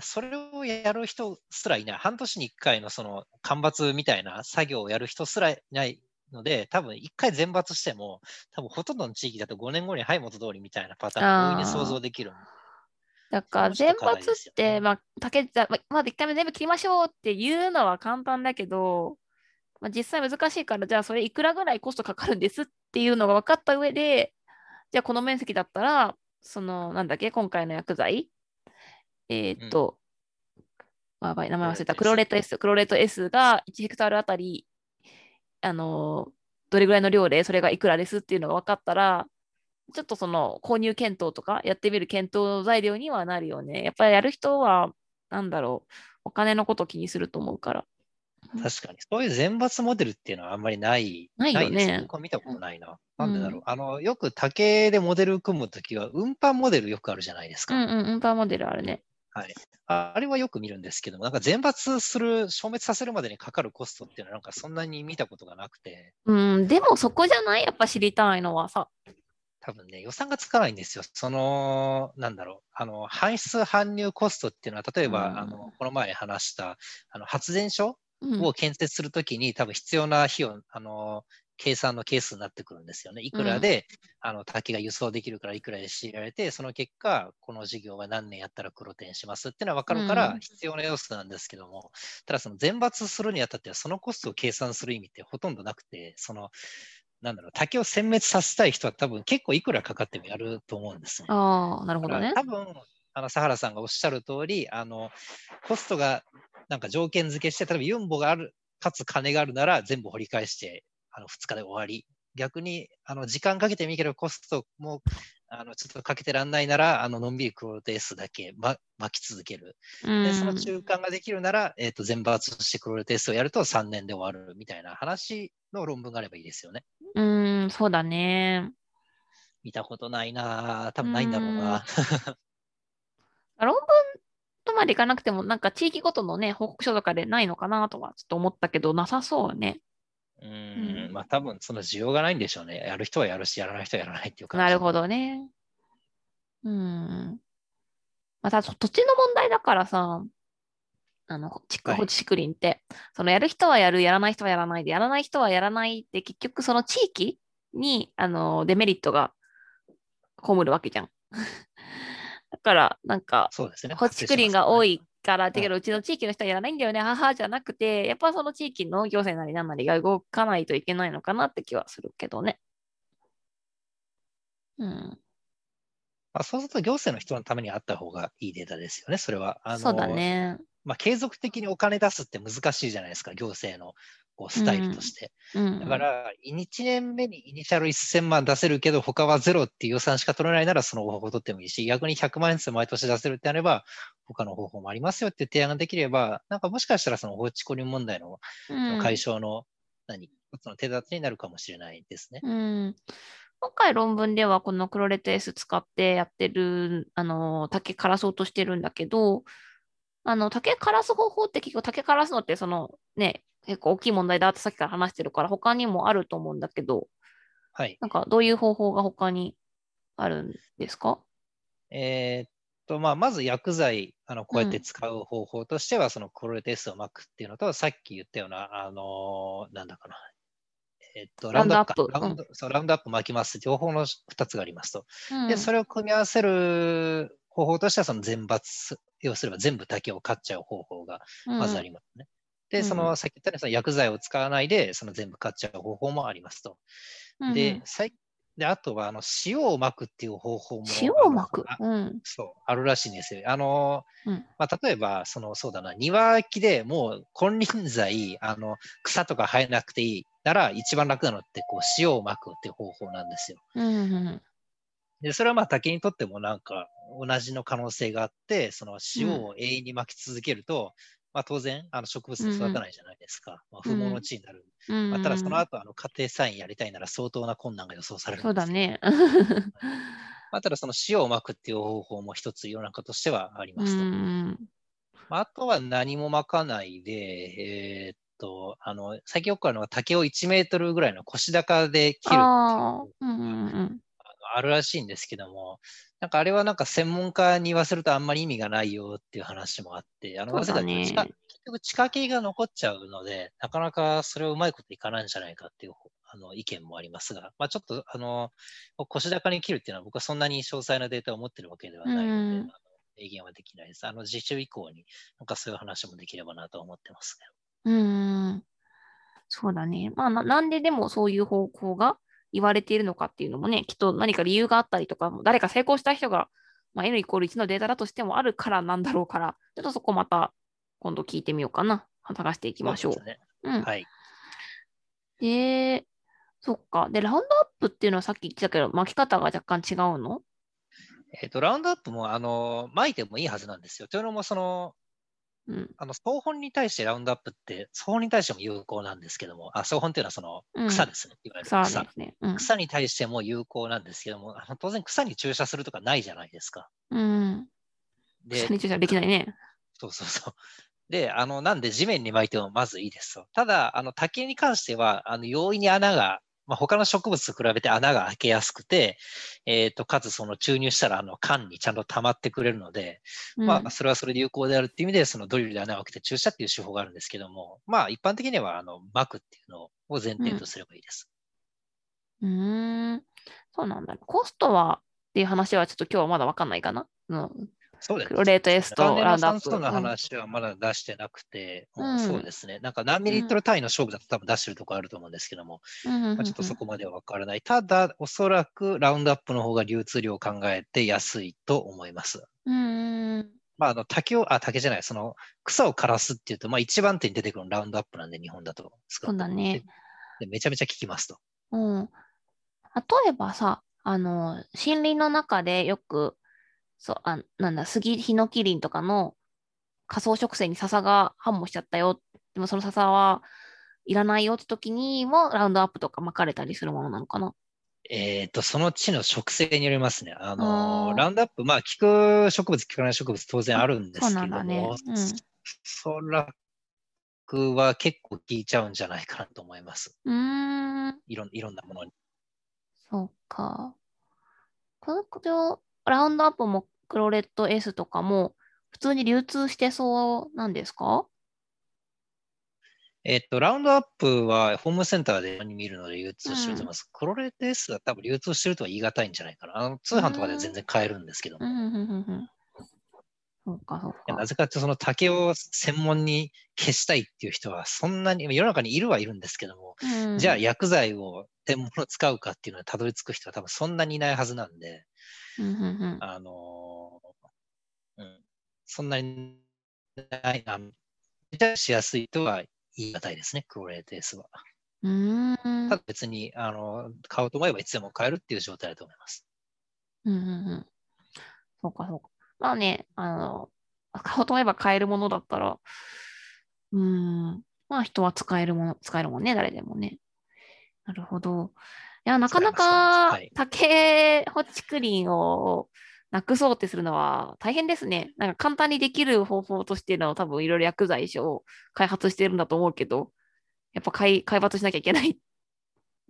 それをやる人すらいない、半年に1回のその間伐みたいな作業をやる人すらいないので、多分1回選抜しても、多分ほとんどの地域だと5年後にはい元通りみたいなパターンが大いに想像できるんで。だから全抜って、ねまあ、竹ざままず1回目全部切りましょうっていうのは簡単だけど、まあ、実際難しいから、じゃあそれいくらぐらいコストかかるんですっていうのが分かった上で、じゃあこの面積だったら、その、なんだっけ、今回の薬剤、えーっと、あやばい、名前忘れた、ククロレロレート S、クロレート S が1ヘクタールあたり、あのーどれぐらいの量でそれがいくらですっていうのが分かったら、ちょっとその購入検討とかやってみる検討材料にはなるよね。やっぱりやる人は、なんだろう、お金のことを気にすると思うから。確かに。そういう選抜モデルっていうのはあんまりない。ないよね僕は見たことないな。なんでだろう。うんあの、よく竹でモデル組むときは、運搬モデルよくあるじゃないですか。うんうん、運搬モデルあるね。はい。ああれはよく見るんですけども、なんか全抜する、消滅させるまでにかかるコストっていうのは、なんかそんなに見たことがなくて、うん、でもそこじゃないやっぱ知りたいのはさ。多分ね、予算がつかないんですよ。その、なんだろう、あの、搬出搬入コストっていうのは、例えば、うんあの、この前話した、あの、発電所うん、を建設するときに、多分必要な費用、あの、計算のケースになってくるんですよね。いくらで、あの竹が輸送できるからいくらで強いられて、その結果、この事業は何年やったら黒点しますっていうのは分かるからうん必要な要素なんですけども、ただその全抜するにあたっては、そのコストを計算する意味ってほとんどなくて、その、なんだろう、竹を殲滅させたい人は多分結構いくらかかってもやると思うんですね。ああ、なるほどね多分、あの、佐原さんがおっしゃる通り、あの、コストがなんか条件付けして、例えばユンボがある、かつ金があるなら全部掘り返して、あの、2日で終わり。逆に、あの、時間かけてもいいけど、コストも、あの、ちょっとかけてらんないなら、あの、のんびりクローテースだけ、ま、巻き続ける。うんで、その中間ができるなら、えっ、と、全抜してクローテースをやると3年で終わるみたいな話の論文があればいいですよね。うん、そうだね。見たことないなぁ。多分ないんだろうな。論文とまでいかなくても、なんか地域ごとのね、報告書とかでないのかなとはちょっと思ったけど、なさそうね。ううんん、まあ多分その需要がないんでしょうね。やる人はやるし、やらない人はやらないっていう感じ。なるほどね。うん。また、土地の問題だからさ、あの、築はい放置竹林って、そのやる人はやる、やらない人はやらないで、やらない人はやらないって、結局その地域に、あの、デメリットが被るわけじゃん。だから、なんか、そうですね。放置竹林が多い。いから、だけど、うちの地域の人はやらないんだよね、母じゃなくて、やっぱその地域の行政なりなんなりが動かないといけないのかなって気はするけどね。うん。まあ、そうすると行政の人のためにあった方がいいデータですよね、それは。あのそうだ。ね。まあ、継続的にお金出すって難しいじゃないですか、行政のこうスタイルとして。うん。だから、1年目にイニシャル1000万出せるけど、他はゼロっていう予算しか取れないなら、その方法を取ってもいいし、逆に100万円ずつ毎年出せるってあれば、他の方法もありますよって提案ができれば、なんかもしかしたらその放置コリン問題のうん解消の、何、一つの手立てになるかもしれないですね。うん。今回論文ではこのクロレット S 使ってやってる、あの、竹枯らそうとしてるんだけど、あの、竹枯らす方法って結構竹枯らすのってそのね、結構大きい問題だってさっきから話してるから他にもあると思うんだけど、はい。なんかどういう方法が他にあるんですか？えーっと、まあ、まず薬剤、あの、こうやってうん使う方法としては、そのクロレテスを巻くっていうのと、さっき言ったような、あのーなんだかな。えーっと、ラウンドアップか。ラウンラウンド、そう、ラウンドアップ巻きます。両方の2つがありますと。うんで、それを組み合わせる方法としては、その全抜、要すれば全部竹を刈っちゃう方法がまずありますね。で、うんその、さっき言ったようにその薬剤を使わないで、その全部買っちゃう方法もありますと。うんで、さいであとは、あの、塩をまくっていう方法も。塩をまく？うん。そう、あるらしいんですよ。あの、うんまあ、例えば、その、そうだな、庭木でもう金輪際、あの、草とか生えなくていいなら、一番楽なのって、こう、塩をまくっていう方法なんですよ。うんうんで、それはまあ竹にとってもなんか同じの可能性があって、その塩を永遠に巻き続けると、まあ当然、あの植物で育たないじゃないですか。まあ、不毛の地になる。うん。まあ、ただその後、あの家庭菜園やりたいなら相当な困難が予想されるんそうだね。[LAUGHS] まあ、ただその塩を巻くっていう方法も一つ世の中としてはありうますと。ん。まあ、あとは何も巻かないで、えーっと、あの、最近よくあるのは竹を1メートルぐらいの腰高で切るっていうああ。うんうんうん。あるらしいんですけども、なんかあれはなんか専門家に言わせるとあんまり意味がないよっていう話もあって、あの、そうだねなぜかというと地下結局地下系が残っちゃうので、なかなかそれをうまいこといかないんじゃないかっていうあの意見もありますが、まあちょっとあの、腰高に切るっていうのは僕はそんなに詳細なデータを持ってるわけではないので、うんあの明言はできないです。あの、実習以降になんかそういう話もできればなと思ってますね。うん。そうだね。まあな、なんででもそういう方向が言われているのかっていうのもね、きっと何か理由があったりとか、誰か成功した人が、まあ、N イコール1のデータだとしてもあるからなんだろうから、ちょっとそこまた今度聞いてみようかな。探していきましょう。そうね。うん。はい。で、そっか。で、ラウンドアップっていうのはさっき言ってたけど、巻き方が若干違うの？えっ、と、ラウンドアップも、あの、巻いてもいいはずなんですよ。というのも、その、うん。あの、草本に対してラウンドアップって、草本に対しても有効なんですけども、あ、草本っていうのはそのうん草ですね。いわゆる草草。ですね。うん。草に対しても有効なんですけども、あの当然草に注射するとかないじゃないですか。うん。で草、に注射できないね。そうそうそう。で、あの、なんで地面に巻いてもまずいいですと。ただ、あの、竹に関しては、あの、容易に穴が、まあ、他の植物と比べて穴が開けやすくて、えっ、と、かつその注入したら、あの、缶にちゃんと溜まってくれるので、うんまあ、それはそれで有効であるっていう意味で、そのドリルで穴を開けて注射っていう手法があるんですけども、まあ、一般的には、あの、巻くっていうのを前提とすればいいです。うーん。そうなんだ。コストはっていう話はちょっと今日はまだわかんないかな。うん。そうです。レートと関連ラウンドアップ。の話はまだ出してなくて、うんうんそうですね。なんか何ミリリットル単位の勝負だと多分出してるとこあると思うんですけども、まあ、ちょっとそこまではわからない。ただ、おそらくラウンドアップの方が流通量を考えて安いと思います。うんうん。まあ、あの、竹を、あ、竹じゃない、その、草を枯らすっていうと、まあ、一番手に出てくるのラウンドアップなんで、日本だと。そうだね。でめちゃめちゃ効きますと。うん。例えばさ、あの、森林の中でよく、そう、あ、なんだ、杉、ヒノキ林とかの仮想植生に笹が繁茂しちゃったよ。でもその笹はいらないよって時にもラウンドアップとか巻かれたりするものなのかな。えっ、と、その地の植生によりますね。あのラウンドアップ、まあ、効く植物、効かない植物当然あるんですけども、ね。うん。そらくは結構効いちゃうんじゃないかなと思います。うーん。いろんいろんなものに。そうか。このこラウンドアップもクロレット S とかも普通に流通してそうなんですか？えっと、ラウンドアップはホームセンターで見るので流通してます。クロレテスは多分流通してるとは言い難いんじゃないかな。あの通販とかでは全然買えるんですけども。うん、うん、うん、うん。そうか、そうか。なぜかってその竹を専門に消したいっていう人はそんなに、世の中にいるはいるんですけども、うんじゃあ薬剤を専門の使うかっていうのはたどり着く人は多分そんなにいないはずなんで、うんうんうんあのーうん、そんなにない、あのめちゃしやすいとは言い難いですね、クロレーテースは。うーんただ別に、あの、買おうと思えばいつでも買えるっていう状態だと思います。うんうんうん。そうか、そうか。まあね、あの、買おうと思えば買えるものだったら、うーん、まあ人は使えるもの、使えるもんね、誰でもね。なるほど。いや、なかなかはい竹ホチクリンをなくそうってするのは大変ですね。なんか簡単にできる方法としての多分いろいろ薬剤師を開発してるんだと思うけど、やっぱ開開発しなきゃいけないっ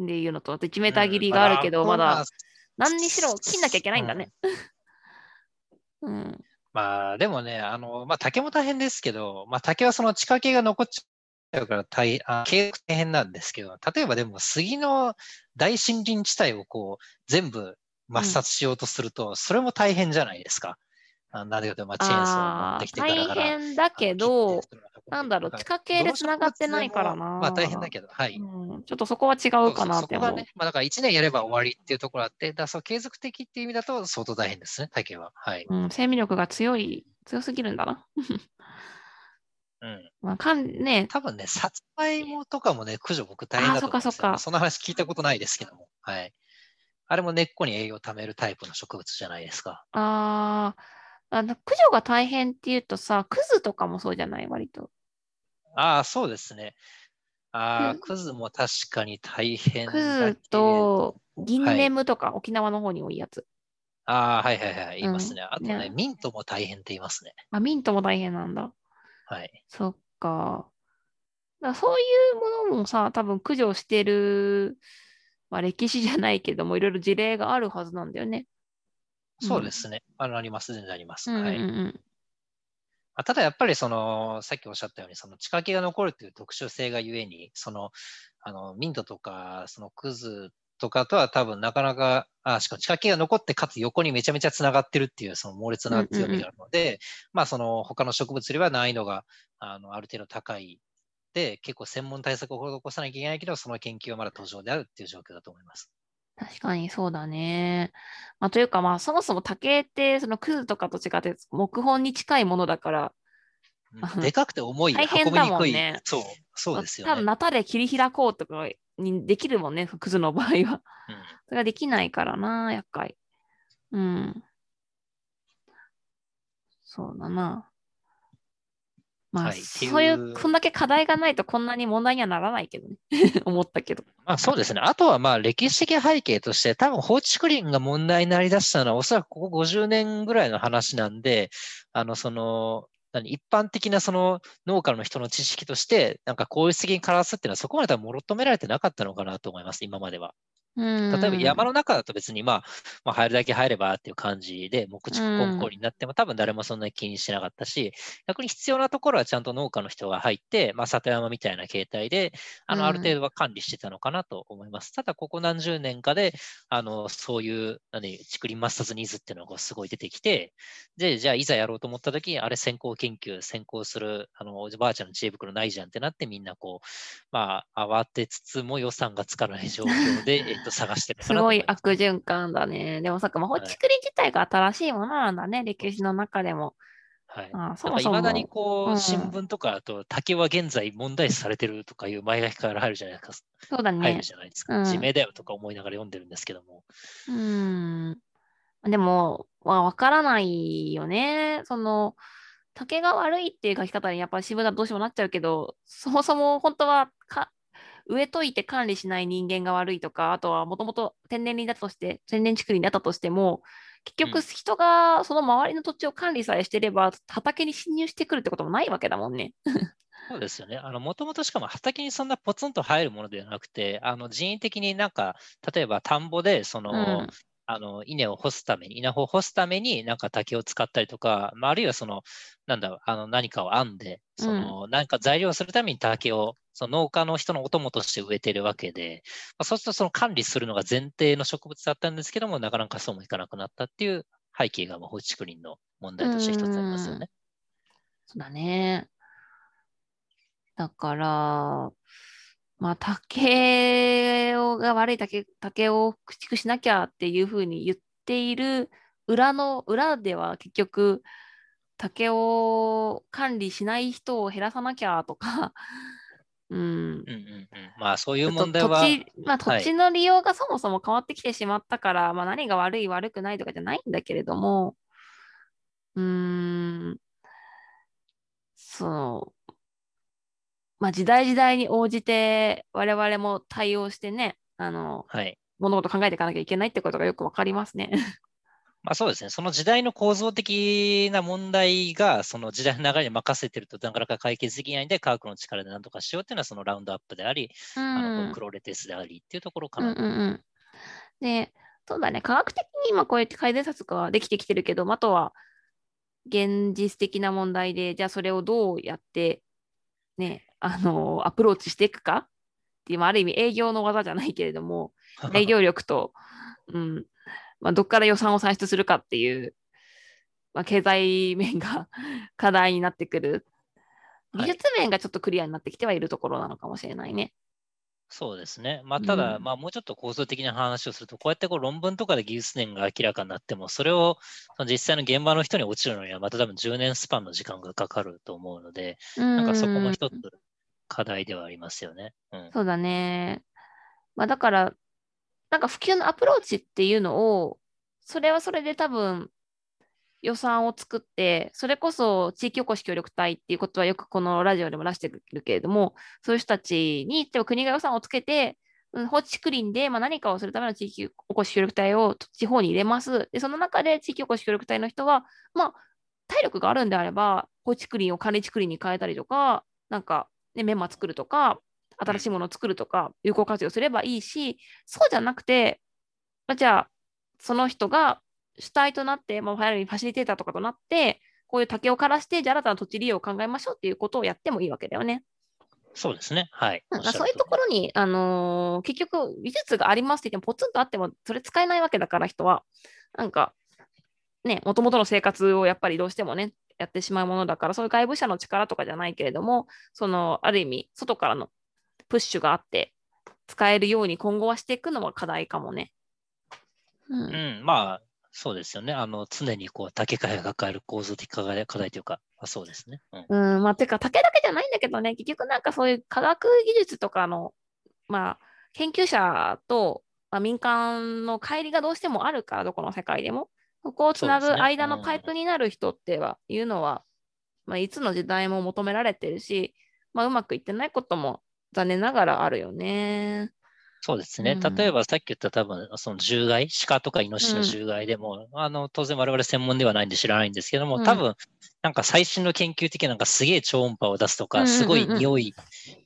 ていうのと、あと1メーター切りがあるけど、うんまだあ何にしろ切んなきゃいけないんだね。うん。まあ、でもね、あの、まあ、竹も大変ですけど、まあ、竹はその地下系が残っちゃうから大あ継続大変なんですけど、例えばでも杉の大森林地帯をこう、全部抹殺しようとすると、それも大変じゃないですか。あなんだけど、まあ、チェーンソーを持ってきてガラガラ。大変だけど、なんだろう、地下系で繋がってないからな。まあ大変だけど、はい。うん、ちょっとそこは違うかなって思う。そこはね、まあだから1年やれば終わりっていうところあって、だそう継続的っていう意味だと相当大変ですね、体験は。はい。うん、生命力が強い、強すぎるんだな。うん。まあ、かんね。多分ね、さつまいもとかもね、駆除僕大変だと思うんですよ、そっかそっか。その話聞いたことないですけども。はい。あれも根っこに栄養を貯めるタイプの植物じゃないですか。ああ、あの駆除が大変っていうとさ、クズとかもそうじゃない？割と。ああ、そうですね。ああ、クズも確かに大変クズと銀ネムとか、はい、沖縄の方に多いやつ。ああ、はいはいはい、言いますね。うん、あとね、ね、ミントも大変って言いますね。あ、ミントも大変なんだ。はい。そっか。だそういうものもさ、多分駆除してるまあ、歴史じゃないけども、いろいろ事例があるはずなんだよね。そうですね。うん、あります、全然あります。はい。ただやっぱりその、さっきおっしゃったように、その地下気が残るという特殊性がゆえに、その、あの、ミントとか、そのクズとかとは多分なかなか、あしかも地下気が残って、かつ横にめちゃめちゃつながってるっていう、その猛烈な強みがあるので、まあその他の植物よりは難易度があのある程度高い、結構専門対策を施さなきゃいけないけど、その研究はまだ途上であるっていう状況だと思います。確かにそうだね。まあ、というか、まあ、そもそも竹って、そのクズとかと違って、木本に近いものだから、うん、でかくて重い、大変だもんね。そう、そうですよね。多分、ナタで切り開こうとかにできるもんね、クズの場合は。うん、それができないからな、厄介。うん。そうだな。まあ、はい、そういう、こんだけ課題がないとこんなに問題にはならないけどね。[LAUGHS] 思ったけど。まあそうですね。あとはまあ歴史的背景として、多分放置竹林が問題になりだしたのは、おそらくここ50年ぐらいの話なんで、あの、その、一般的なその農家の人の知識として、なんか効率的に枯らすっていうのはそこまで多分求められてなかったのかなと思います、今までは。例えば山の中だと別にまあ、まあ、入るだけ入ればっていう感じで、目畜コンコになっても多分誰もそんなに気にしてなかったし、逆に必要なところはちゃんと農家の人が入って、まあ、里山みたいな形態で、あの、ある程度は管理してたのかなと思います。ただ、ここ何十年かで、あの、そういう、何、竹林マスターズニーズっていうのがすごい出てきて、で、じゃあいざやろうと思った時に、あれ先行研究、先行する、あの、おばあちゃんの知恵袋ないじゃんってなってみんなこう、まあ、慌てつつも予算がつかない状況で、と、探してるすごい悪循環だね。でもさ、まあ、放置竹林自体が新しいものなんだね、歴史の中でも。はい。あそもそもいまだにこう、うん、新聞とかだと、竹は現在問題視されてるとかいう前書きから入るじゃないですか。そうだね。入るじゃないですか。うん、地名だよとか思いながら読んでるんですけども。うん。でも、まあ、わからないよね。その、竹が悪いっていう書き方にやっぱり渋田どうしてもなっちゃうけど、そもそも本当はか植えといて管理しない人間が悪いとか、あとはもともと天然林だとして、天然竹林だったとしても、結局人がその周りの土地を管理さえしてれば、畑に侵入してくるってこともないわけだもんね。[LAUGHS] そうですよね。あの、もともとしかも畑にそんなポツンと入るものではなくて、あの、人為的になんか、例えば田んぼで、その、うん、あの、稲を干すために、稲穂を干すために、なんか竹を使ったりとか、まあ、あるいはその、なんだあの、何かを編んで、その、うん、何か材料をするために竹を、その農家の人のお供として植えてるわけで、まあ、そうするとその管理するのが前提の植物だったんですけども、なかなかそうもいかなくなったっていう背景が、まあ、放置竹林の問題として一つありますよね。そうだね。だから、まあ、竹をが悪い竹竹を駆逐しなきゃっていうふうに言っている裏の裏では結局竹を管理しない人を減らさなきゃとか、[LAUGHS] うん、うんうんうん。まあそういう問題は土地,、まあ、土地の利用がそもそも変わってきてしまったから、はい、まあ、何が悪い悪くないとかじゃないんだけれどもうん。そうまあ、時代時代に応じて我々も対応してね、あの、はい、物事考えていかなきゃいけないってことがよくわかりますね。[LAUGHS] まあそうですね。その時代の構造的な問題が、その時代の流れに任せてるとなかなか解決できないんで、科学の力で何とかしようっていうのは、そのラウンドアップであり、うん、あのクロレテスでありっていうところかな。うんうんうん、で、そうだね。科学的に今こうやって改善策ができてきてるけど、あとは現実的な問題で、じゃあそれをどうやってね、あの、アプローチしていくかっていう、ある意味営業の技じゃないけれども、[LAUGHS] 営業力と、うん、まあ、どっから予算を算出するかっていうまあ、経済面が [LAUGHS] 課題になってくる。技術面がちょっとクリアになってきてはいるところなのかもしれないね。そうですね。まあ、ただ、うんまあ、もうちょっと構造的な話をすると、こうやってこう論文とかで技術年が明らかになっても、それをその実際の現場の人に落ちるのには、また多分10年スパンの時間がかかると思うので、ななんかそこも一つ課題ではありますよね。うん。そうだね。まあだから、なんか普及のアプローチっていうのを、それはそれで多分予算を作って、それこそ地域おこし協力隊っていうことはよくこのラジオでも出してるけれども、そういう人たちに、例えば国が予算をつけて、放置竹林で、まあ、何かをするための地域おこし協力隊を地方に入れます。で、その中で地域おこし協力隊の人は、まあ、体力があるんであれば、放置竹林を管理竹林に変えたりとか、なんか、ね、メンマ作るとか、新しいものを作るとか、有効活用すればいいし、そうじゃなくて、まあじゃあ、その人が主体となって、まあ、ファシリテーターとかとなって、こういう竹を枯らして、じゃあ新たな土地利用を考えましょうっていうことをやってもいいわけだよね。そうですね。はい。うそういうとこ通ろに、あのー結局、技術がありますって言っても、ポツンとあっても、それ使えないわけだから、人は。なんか、ね、もともとの生活をやっぱりどうしてもね、やってしまうものだから、そういう外部者の力とかじゃないけれども、その、ある意味、外からのプッシュがあって、使えるように今後はしていくのは課題かもね。うんりうん、まあ、そうですよね。あの、常にこう、竹会が抱える構造的課題課題というか、まあ、そうですね。うん。うん、まあ、てか、竹だけじゃないんだけどね、結局なんかそういう科学技術とかの、まあ、研究者と、まあ、民間の乖離がどうしてもあるから、どこの世界でも。そこをつなぐ間のパイプになる人っては、いうのは、まあ、いつの時代も求められてるし、まあ、うまくいってないことも残念ながらあるよね。そうですね。うん。例えばさっき言った多分、その獣害、鹿とかイノシシの獣害でも、あの、当然我々専門ではないんで知らないんですけども、うん。多分、なんか最新の研究的ななんかすげえ超音波を出すとか、うんうんうんうんすごい匂い、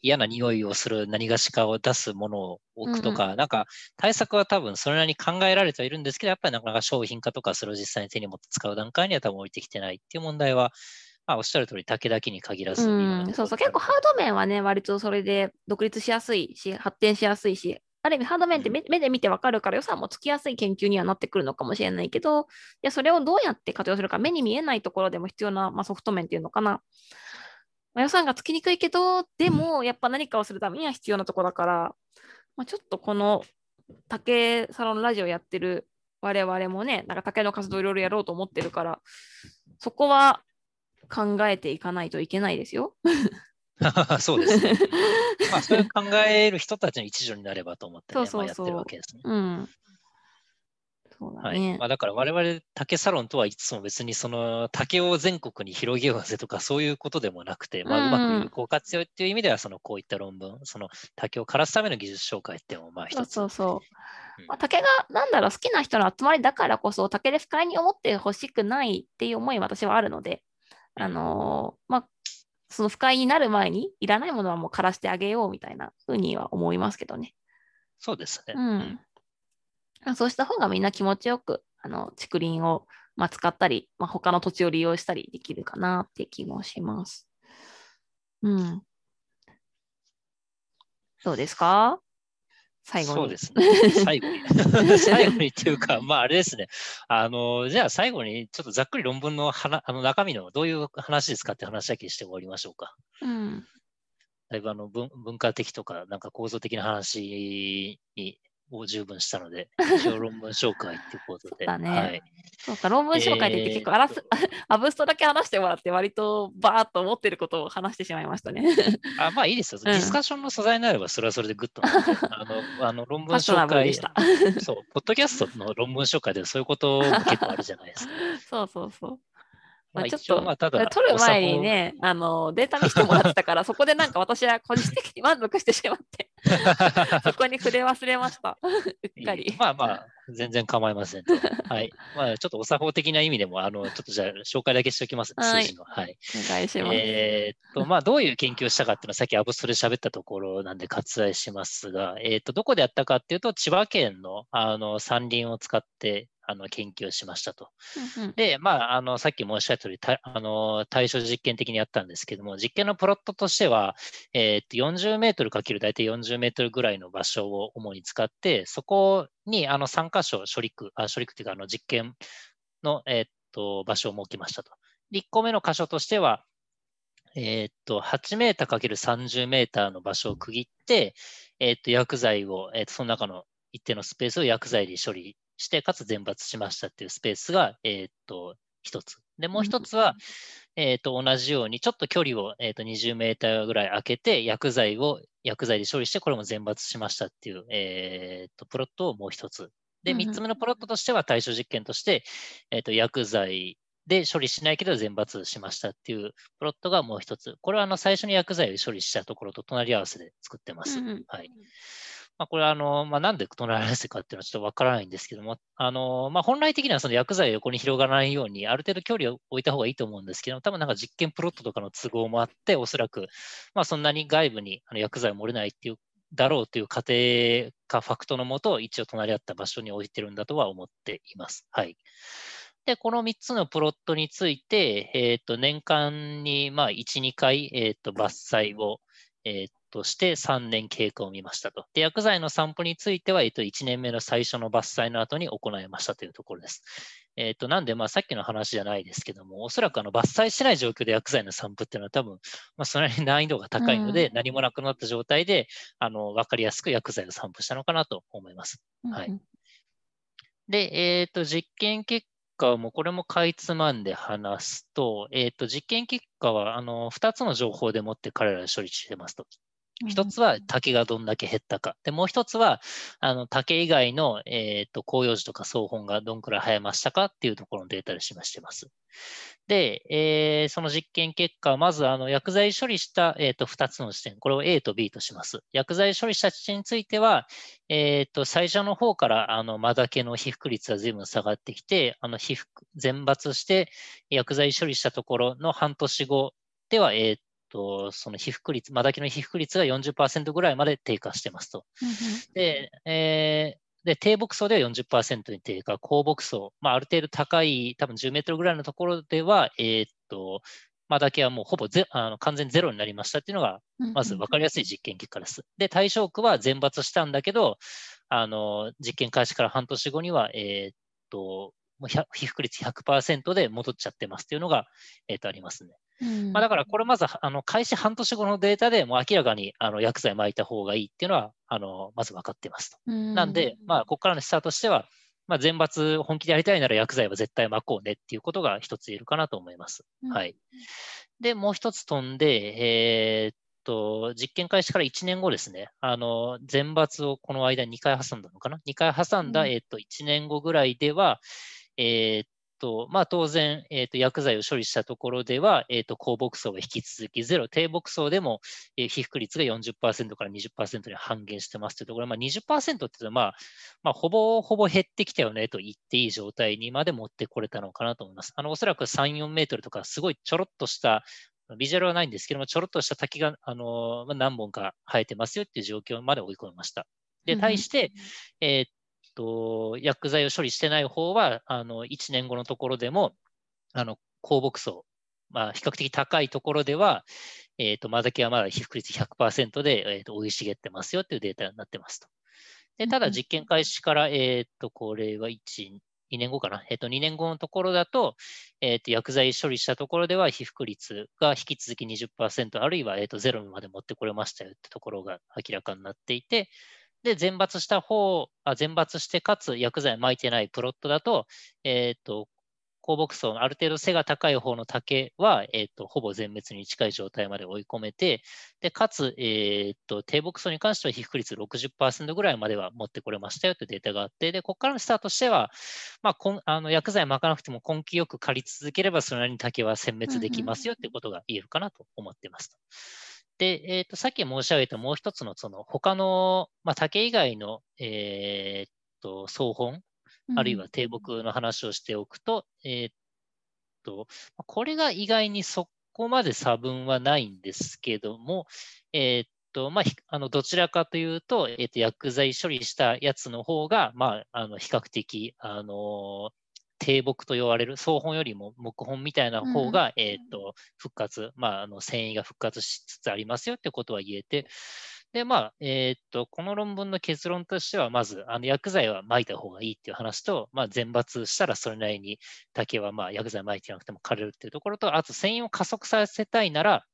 嫌な匂いをする何がしかを出すものを置くとか、なんか対策は多分それなりに考えられてはいるんですけど、やっぱりなかなか商品化とかそれを実際に手に持って使う段階には多分置いてきてないっていう問題は、まあおっしゃる通り竹だけに限らず、うん、そうそう、結構ハード面はね、割とそれで独立しやすいし、発展しやすいし、ある意味ハード面って目目で見てわかるから予算もつきやすい研究にはなってくるのかもしれないけど、いやそれをどうやって活用するか、目に見えないところでも必要な、まあ、ソフト面っていうのかな。まあ、予算がつきにくいけど、でもやっぱ何かをするためには必要なところだから、まあ、ちょっとこの竹サロンラジオやってる我々もね、なんか竹の活動いろいろやろうと思ってるから、そこは考えていかないといけないですよ。[LAUGHS] そうですね。[LAUGHS] まあ、それを考える人たちの一助になればと思って、ね、そうそうそうまあやってるわけですね。うん。そうだはいね。まあ、だから我々竹サロンとは言いつつも別にその竹を全国に広げようぜとかそういうことでもなくて、まあ、うまうんく有効活用っていう意味ではそのこういった論文、その竹を枯らすための技術紹介っていうのもまあ一つ。そうそううん。まあ、竹が、なんだろう、好きな人の集まりだからこそ、竹で不快に思ってほしくないっていう思いは私はあるので、うんあのーまあ、その不快になる前に、いらないものはもう枯らしてあげようみたいなふうには思いますけどね。そうですね。うん。あそうした方がみんな気持ちよく、あの、竹林を、まあ、使ったり、まあ、他の土地を利用したりできるかなって気もします。うん。どうですか？最後に。そうですね。最後に。[LAUGHS] [LAUGHS] 最後にっていうか、まああれですね。あの、じゃあ最後にちょっとざっくり論文の話あの中身のどういう話ですかって話だけして終わりましょうか。うん。だいぶあの文文化的とか、なんか構造的な話にを十分したので、[LAUGHS] 一応論文紹介っていうことで。そうだねはい。そうか、論文紹介って結構あらす、[LAUGHS] アブストだけ話してもらって、割とバーっと思ってることを話してしまいましたね。あまあいいですよ。うんディスカッションの素材になれば、それはそれでグッと [LAUGHS] あのあの論文紹介した。そう、ポッドキャストの論文紹介でそういうことも結構あるじゃないですか。そうそうそう。ままあ、あちょっ一応、まあ、ただ、撮る前におね、あの、データ見せてもらってたから、[LAUGHS] そこでなんか私は個人的に満足してしまって、[LAUGHS] そこに触れ忘れました。うっかり。まあまあ、全然構いませんと。[LAUGHS] はい。まあ、ちょっとお作法的な意味でも、あの、ちょっとじゃあ、紹介だけしておきます、はい数字の。はい。お願いします。えーっと、まあ、どういう研究をしたかっていうのは、さっきアブストで喋ったところなんで割愛しますが、えーっと、どこでやったかっていうと、千葉県の、あの、山林を使って、あの、研究をしましたと。うんうんで、まあ、あの、さっき申し上げた通り、たあの、対象実験的にやったんですけども、実験のプロットとしては、えーっと、40メートルかける大体40メートルぐらいの場所を主に使って、そこに、あの、3箇所処理区、あ、処理区っていうか、あの、実験の、えーっと、場所を設けましたと。1個目の箇所としては、えー、っと、8メーター ×30 メーターの場所を区切って、えー、っと、薬剤を、えー、っと、その中の一定のスペースを薬剤で処理して、かつ全抜しましたっていうスペースが、えっと、一つ。で、もう一つは、えっと、同じように、ちょっと距離を、えっと、20メーターぐらい空けて、薬剤を、薬剤で処理して、これも全抜しましたっていう、えっと、プロットをもう一つ。で、三つ目のプロットとしては、対象実験として、えっと、薬剤で処理しないけど全抜しましたっていうプロットがもう一つ。これはあの最初に薬剤を処理したところと隣り合わせで作ってます。うん、はい。まあ、これはあの、まあ、なんで隣り合わせかっていうのはちょっとわからないんですけども、あの、まあ、本来的にはその薬剤を横に広がらないように、ある程度距離を置いた方がいいと思うんですけど、多分なんか実験プロットとかの都合もあって、おそらく、まあ、そんなに外部にあの薬剤を漏れないっていうだろうという仮定かファクトのもと、一応隣り合った場所に置いてるんだとは思っています。はい。で、この3つのプロットについて、えー、と年間にまあ1、2回、えー、と伐採を、えー、として3年経過を見ましたと。で、薬剤の散布については、えー、と1年目の最初の伐採の後に行いましたというところです。えー、となんで、まあ、さっきの話じゃないですけども、おそらくあの伐採しない状況で薬剤の散布っていうのは多分、まあ、それなりに難易度が高いので、うん、何もなくなった状態で、あの分かりやすく薬剤を散布したのかなと思います。はい。で、えっ、ー、と、実験結果も、これもかいつまんで話すと、えっ、ー、と、実験結果は、あの、2つの情報でもって彼ら処理してますと。一つは竹がどんだけ減ったか。で、もう一つは、あの竹以外の、えーと、広葉樹とか草本がどんくらい生えましたかっていうところのデータで示してます。で、えー、その実験結果、まずあの薬剤処理した、えーと、2つの地点、これを A と B とします。薬剤処理した地点については、えーと、最初の方からあのマダケの被覆率は随分下がってきて、あの被覆全抜して薬剤処理したところの半年後では、えーと、その被覆率、マダキの被覆率が40%ぐらいまで低下してますと。で、えー、で、低木層では40%に低下、高木層、まあ、ある程度高い、多分10メートルぐらいのところでは、えー、っと、マダケはもうほぼゼあの完全ゼロになりましたっていうのが、まず分かりやすい実験結果です。で、対象区は全抜したんだけど、あの実験開始から半年後には、えー、っと、被覆率100%で戻っちゃってますっていうのが、えー、っとありますね。まあ、だからこれまずあの開始半年後のデータでもう明らかにあの薬剤撒いた方がいいっていうのはあのまず分かってますと。なんで、まあ、ここからのスタートとしては、まあ、全抜本気でやりたいなら薬剤は絶対撒こうねっていうことが一つ言えるかなと思います。はい。で、もう一つ飛んで、えー、っと、実験開始から1年後ですね、あの、全抜をこの間2回挟んだのかな ?2 回挟んだ、えー、っと、1年後ぐらいでは、えー、っと、まあ、当然、えーと、薬剤を処理したところでは、えーと、高木層が引き続きゼロ、低木層でも、えー、被覆率が40%から20%に半減してますというところ、まあ、20%っていうのは、まあ、まあ、ほぼほぼ減ってきたよねと言っていい状態にまで持ってこれたのかなと思います。あのおそらく3、4メートルとか、すごいちょろっとしたビジュアルはないんですけども、ちょろっとした滝が、あの何本か生えてますよっていう状況まで追い込みました。で、対して、えー、と、薬剤を処理してない方は、あの、1年後のところでも、あの、高木層、まあ、比較的高いところでは、えっ、ー、と、マダケはまだ皮膚率100%で、えっ、ー、と、生い茂ってますよというデータになってますと。で、ただ実験開始から、えっ、ー、と、これは1、2年後かな？えっ、と、2年後のところだと、えっ、と、薬剤処理したところでは、皮膚率が引き続き20%、あるいは、えっ、と、ゼロまで持ってこれましたよってところが明らかになっていて、で、全抜した方、あ全抜してかつ薬剤巻いてないプロットだと、えっ、と、高木層のある程度背が高い方の竹は、えーと、ほぼ全滅に近い状態まで追い込めて、でかつ、えーと、低木層に関しては皮膚率60%ぐらいまでは持ってこれましたよというデータがあって、でここからのスタートとしては、まあ、こんあの薬剤巻かなくても根気よく刈り続ければ、それなりに竹は殲滅できますよということが言えるかなと思っています。で、えっ、ー、と、さっき申し上げたもう一つの、その、他の、まあ、竹以外の、えっ、と、草本、あるいは低木の話をしておくと、うん、えっと、これが意外にそこまで差分はないんですけども、えっと、まあ、あの、どちらかというと、えっと、薬剤処理したやつの方が、まあ、あの、比較的、あの、低木と言われる草本よりも木本みたいな方が、うん、えっ、と、復活、まあ、あの、繊維が復活しつつありますよってことは言えて、で、まあ、えーっと、この論文の結論としては、まず、あの薬剤は撒いた方がいいっていう話と、まあ、全抜したらそれなりに竹はまあ薬剤撒いてなくても枯れるっていうところと、あと繊維を加速させたいなら、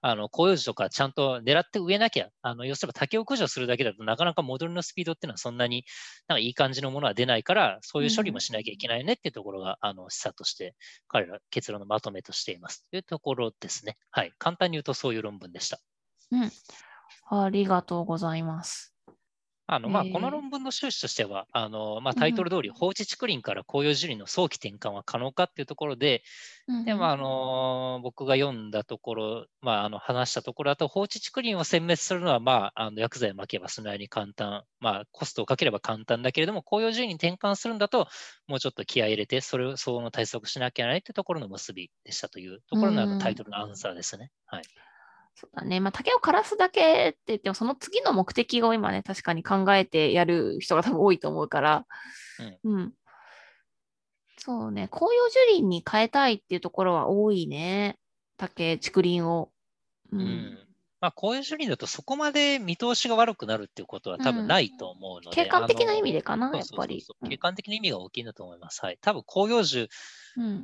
あの広葉樹とかちゃんと狙って植えなきゃ、あの要するに竹を駆除するだけだとなかなか戻りのスピードっていうのはそんなになんかいい感じのものは出ないから、そういう処理もしなきゃいけないねっていうところが、うん、あの示唆として彼ら結論のまとめとしていますというところですね。はい。簡単に言うとそういう論文でした。うん。ありがとうございます。あのまあ、この論文の趣旨としては、あのまあ、タイトル通り、放置竹林から紅葉樹林の早期転換は可能かっていうところで、うん、でも、あの僕が読んだところ、まあ、あの話したところだと、放置竹林を殲滅するのは、まあ、あの薬剤をまけばそのなりに簡単、まあ、コストをかければ簡単だけれども、紅葉樹林に転換するんだと、もうちょっと気合い入れて、それを相応の対策しなきゃいけないっていうところの結びでしたというところのタイトルのアンサーですね。はいそうだね。まあ、竹を枯らすだけって言っても、その次の目的を今ね、確かに考えてやる人が多分多いと思うから、うん。うん、そうね。紅葉樹林に変えたいっていうところは多いね。竹、竹林を。うん、うんまあ、こういう種類だとそこまで見通しが悪くなるっていうことは多分ないと思うので。景観的な意味でかな、やっぱり。景観的な意味が大きいんだと思います。はい。多分広葉樹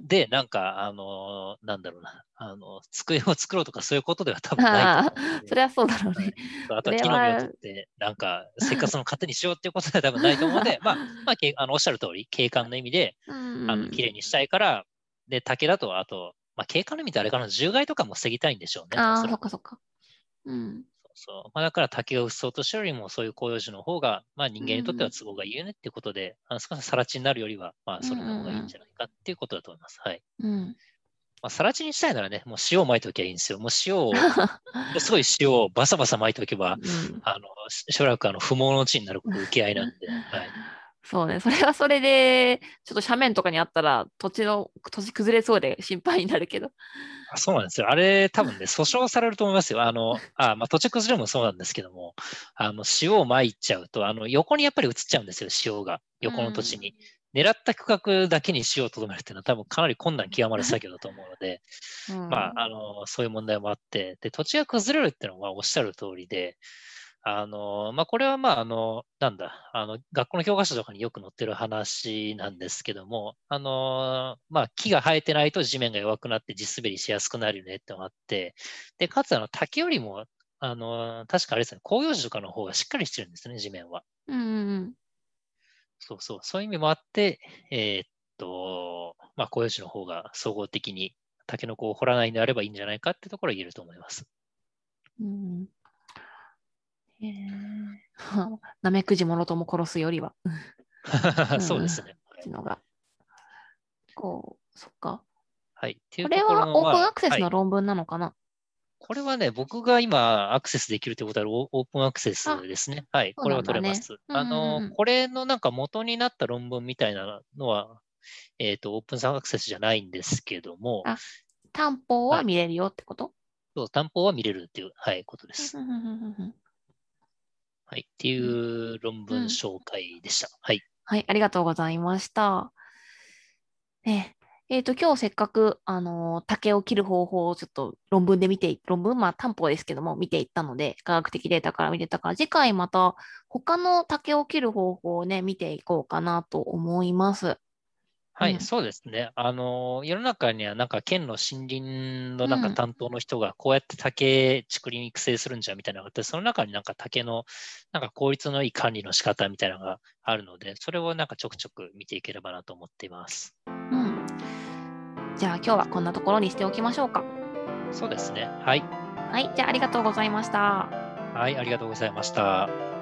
で、なんか、あの、なんだろうな、あの、机を作ろうとかそういうことでは多分ないと思う。それはそうだろうね。あとは木の実を取って、なんか、生活の糧にしようっていうことでは多分ないと思うので、[LAUGHS] まあ、まあ、あのおっしゃる通り、景観の意味で、あの綺麗にしたいから、で、竹だと、あと、まあ、景観の意味であれかな、獣害とかも防ぎたいんでしょうね。ああ、そっかそっか。うん。そうまあ、だから竹を移そうとしてよりも、そういう広葉樹の方が、まあ、人間にとっては都合がいいよねっていうことで、うん、あの少し更地になるよりは、まあ、それの方がいいんじゃないかっていうことだと思います。はい。うんまあ、更地にしたいならね、もう塩をまいておけばいいんですよ。もう塩を、[LAUGHS] すごい塩をバサバサまいておけば、うん、あのしばらくあの不毛の地になる受け合いなんで。はいそうね、それはそれで、ちょっと斜面とかにあったら、土地の、土地崩れそうで心配になるけど。あそうなんですよ。あれ、多分ね、[LAUGHS] 訴訟されると思いますよ。あの、あまあ、土地崩れもそうなんですけども、あの、塩をまいちゃうと、あの、横にやっぱり移っちゃうんですよ、塩が。横の土地に。うん、狙った区画だけに塩をとどめるっていうのは多分かなり困難極まる作業だと思うので、[LAUGHS] うん、まあ、あの、そういう問題もあって、で、土地が崩れるっていうのはおっしゃる通りで、あの、まあ、これはまあ、あの、なんだ、あの、学校の教科書とかによく載ってる話なんですけども、あの、まあ、木が生えてないと地面が弱くなって地滑りしやすくなるよねってのがあって、で、かつ、あの、竹よりも、あの、確かあれですね、広葉樹とかの方がしっかりしてるんですね、地面は。うん。そうそう、そういう意味もあって、えー、っと、まあ、広葉樹の方が総合的にタケノコを掘らないんであればいいんじゃないかってところは言えると思います。うんえー、[LAUGHS] なめくじもろとも殺すよりは。[LAUGHS] そうですね。うのが。こう、そっか。はい。これはオープンアクセスの論文なのかな、はい、これはね、僕が今アクセスできるということはオープンアクセスですね。はい。これは取れます。あの、これのなんか元になった論文みたいなのは、えっ、ー、と、オープンアクセスじゃないんですけども。あ、担保は見れるよってこと、はい、そう、担保は見れるっていう、はい、ことです。はい、っていう論文紹介でした。うん、はい。はい、ありがとうございました。ね、えっ、ー、と、今日せっかく、あのー、竹を切る方法をちょっと論文で見て、論文、まあ、担保ですけども、見ていったので、科学的データから見てたから、次回また他の竹を切る方法をね、見ていこうかなと思います。はい、うん、そうですね。あの、世の中にはなんか県の森林のなんか担当の人がこうやって竹、竹林育成するんじゃみたいなのがあって、その中になんか竹のなんか効率のいい管理の仕方みたいなのがあるので、それをなんかちょくちょく見ていければなと思っています。うん。じゃあ今日はこんなところにしておきましょうか。そうですね。はい。はい、じゃあありがとうございました。はい、ありがとうございました。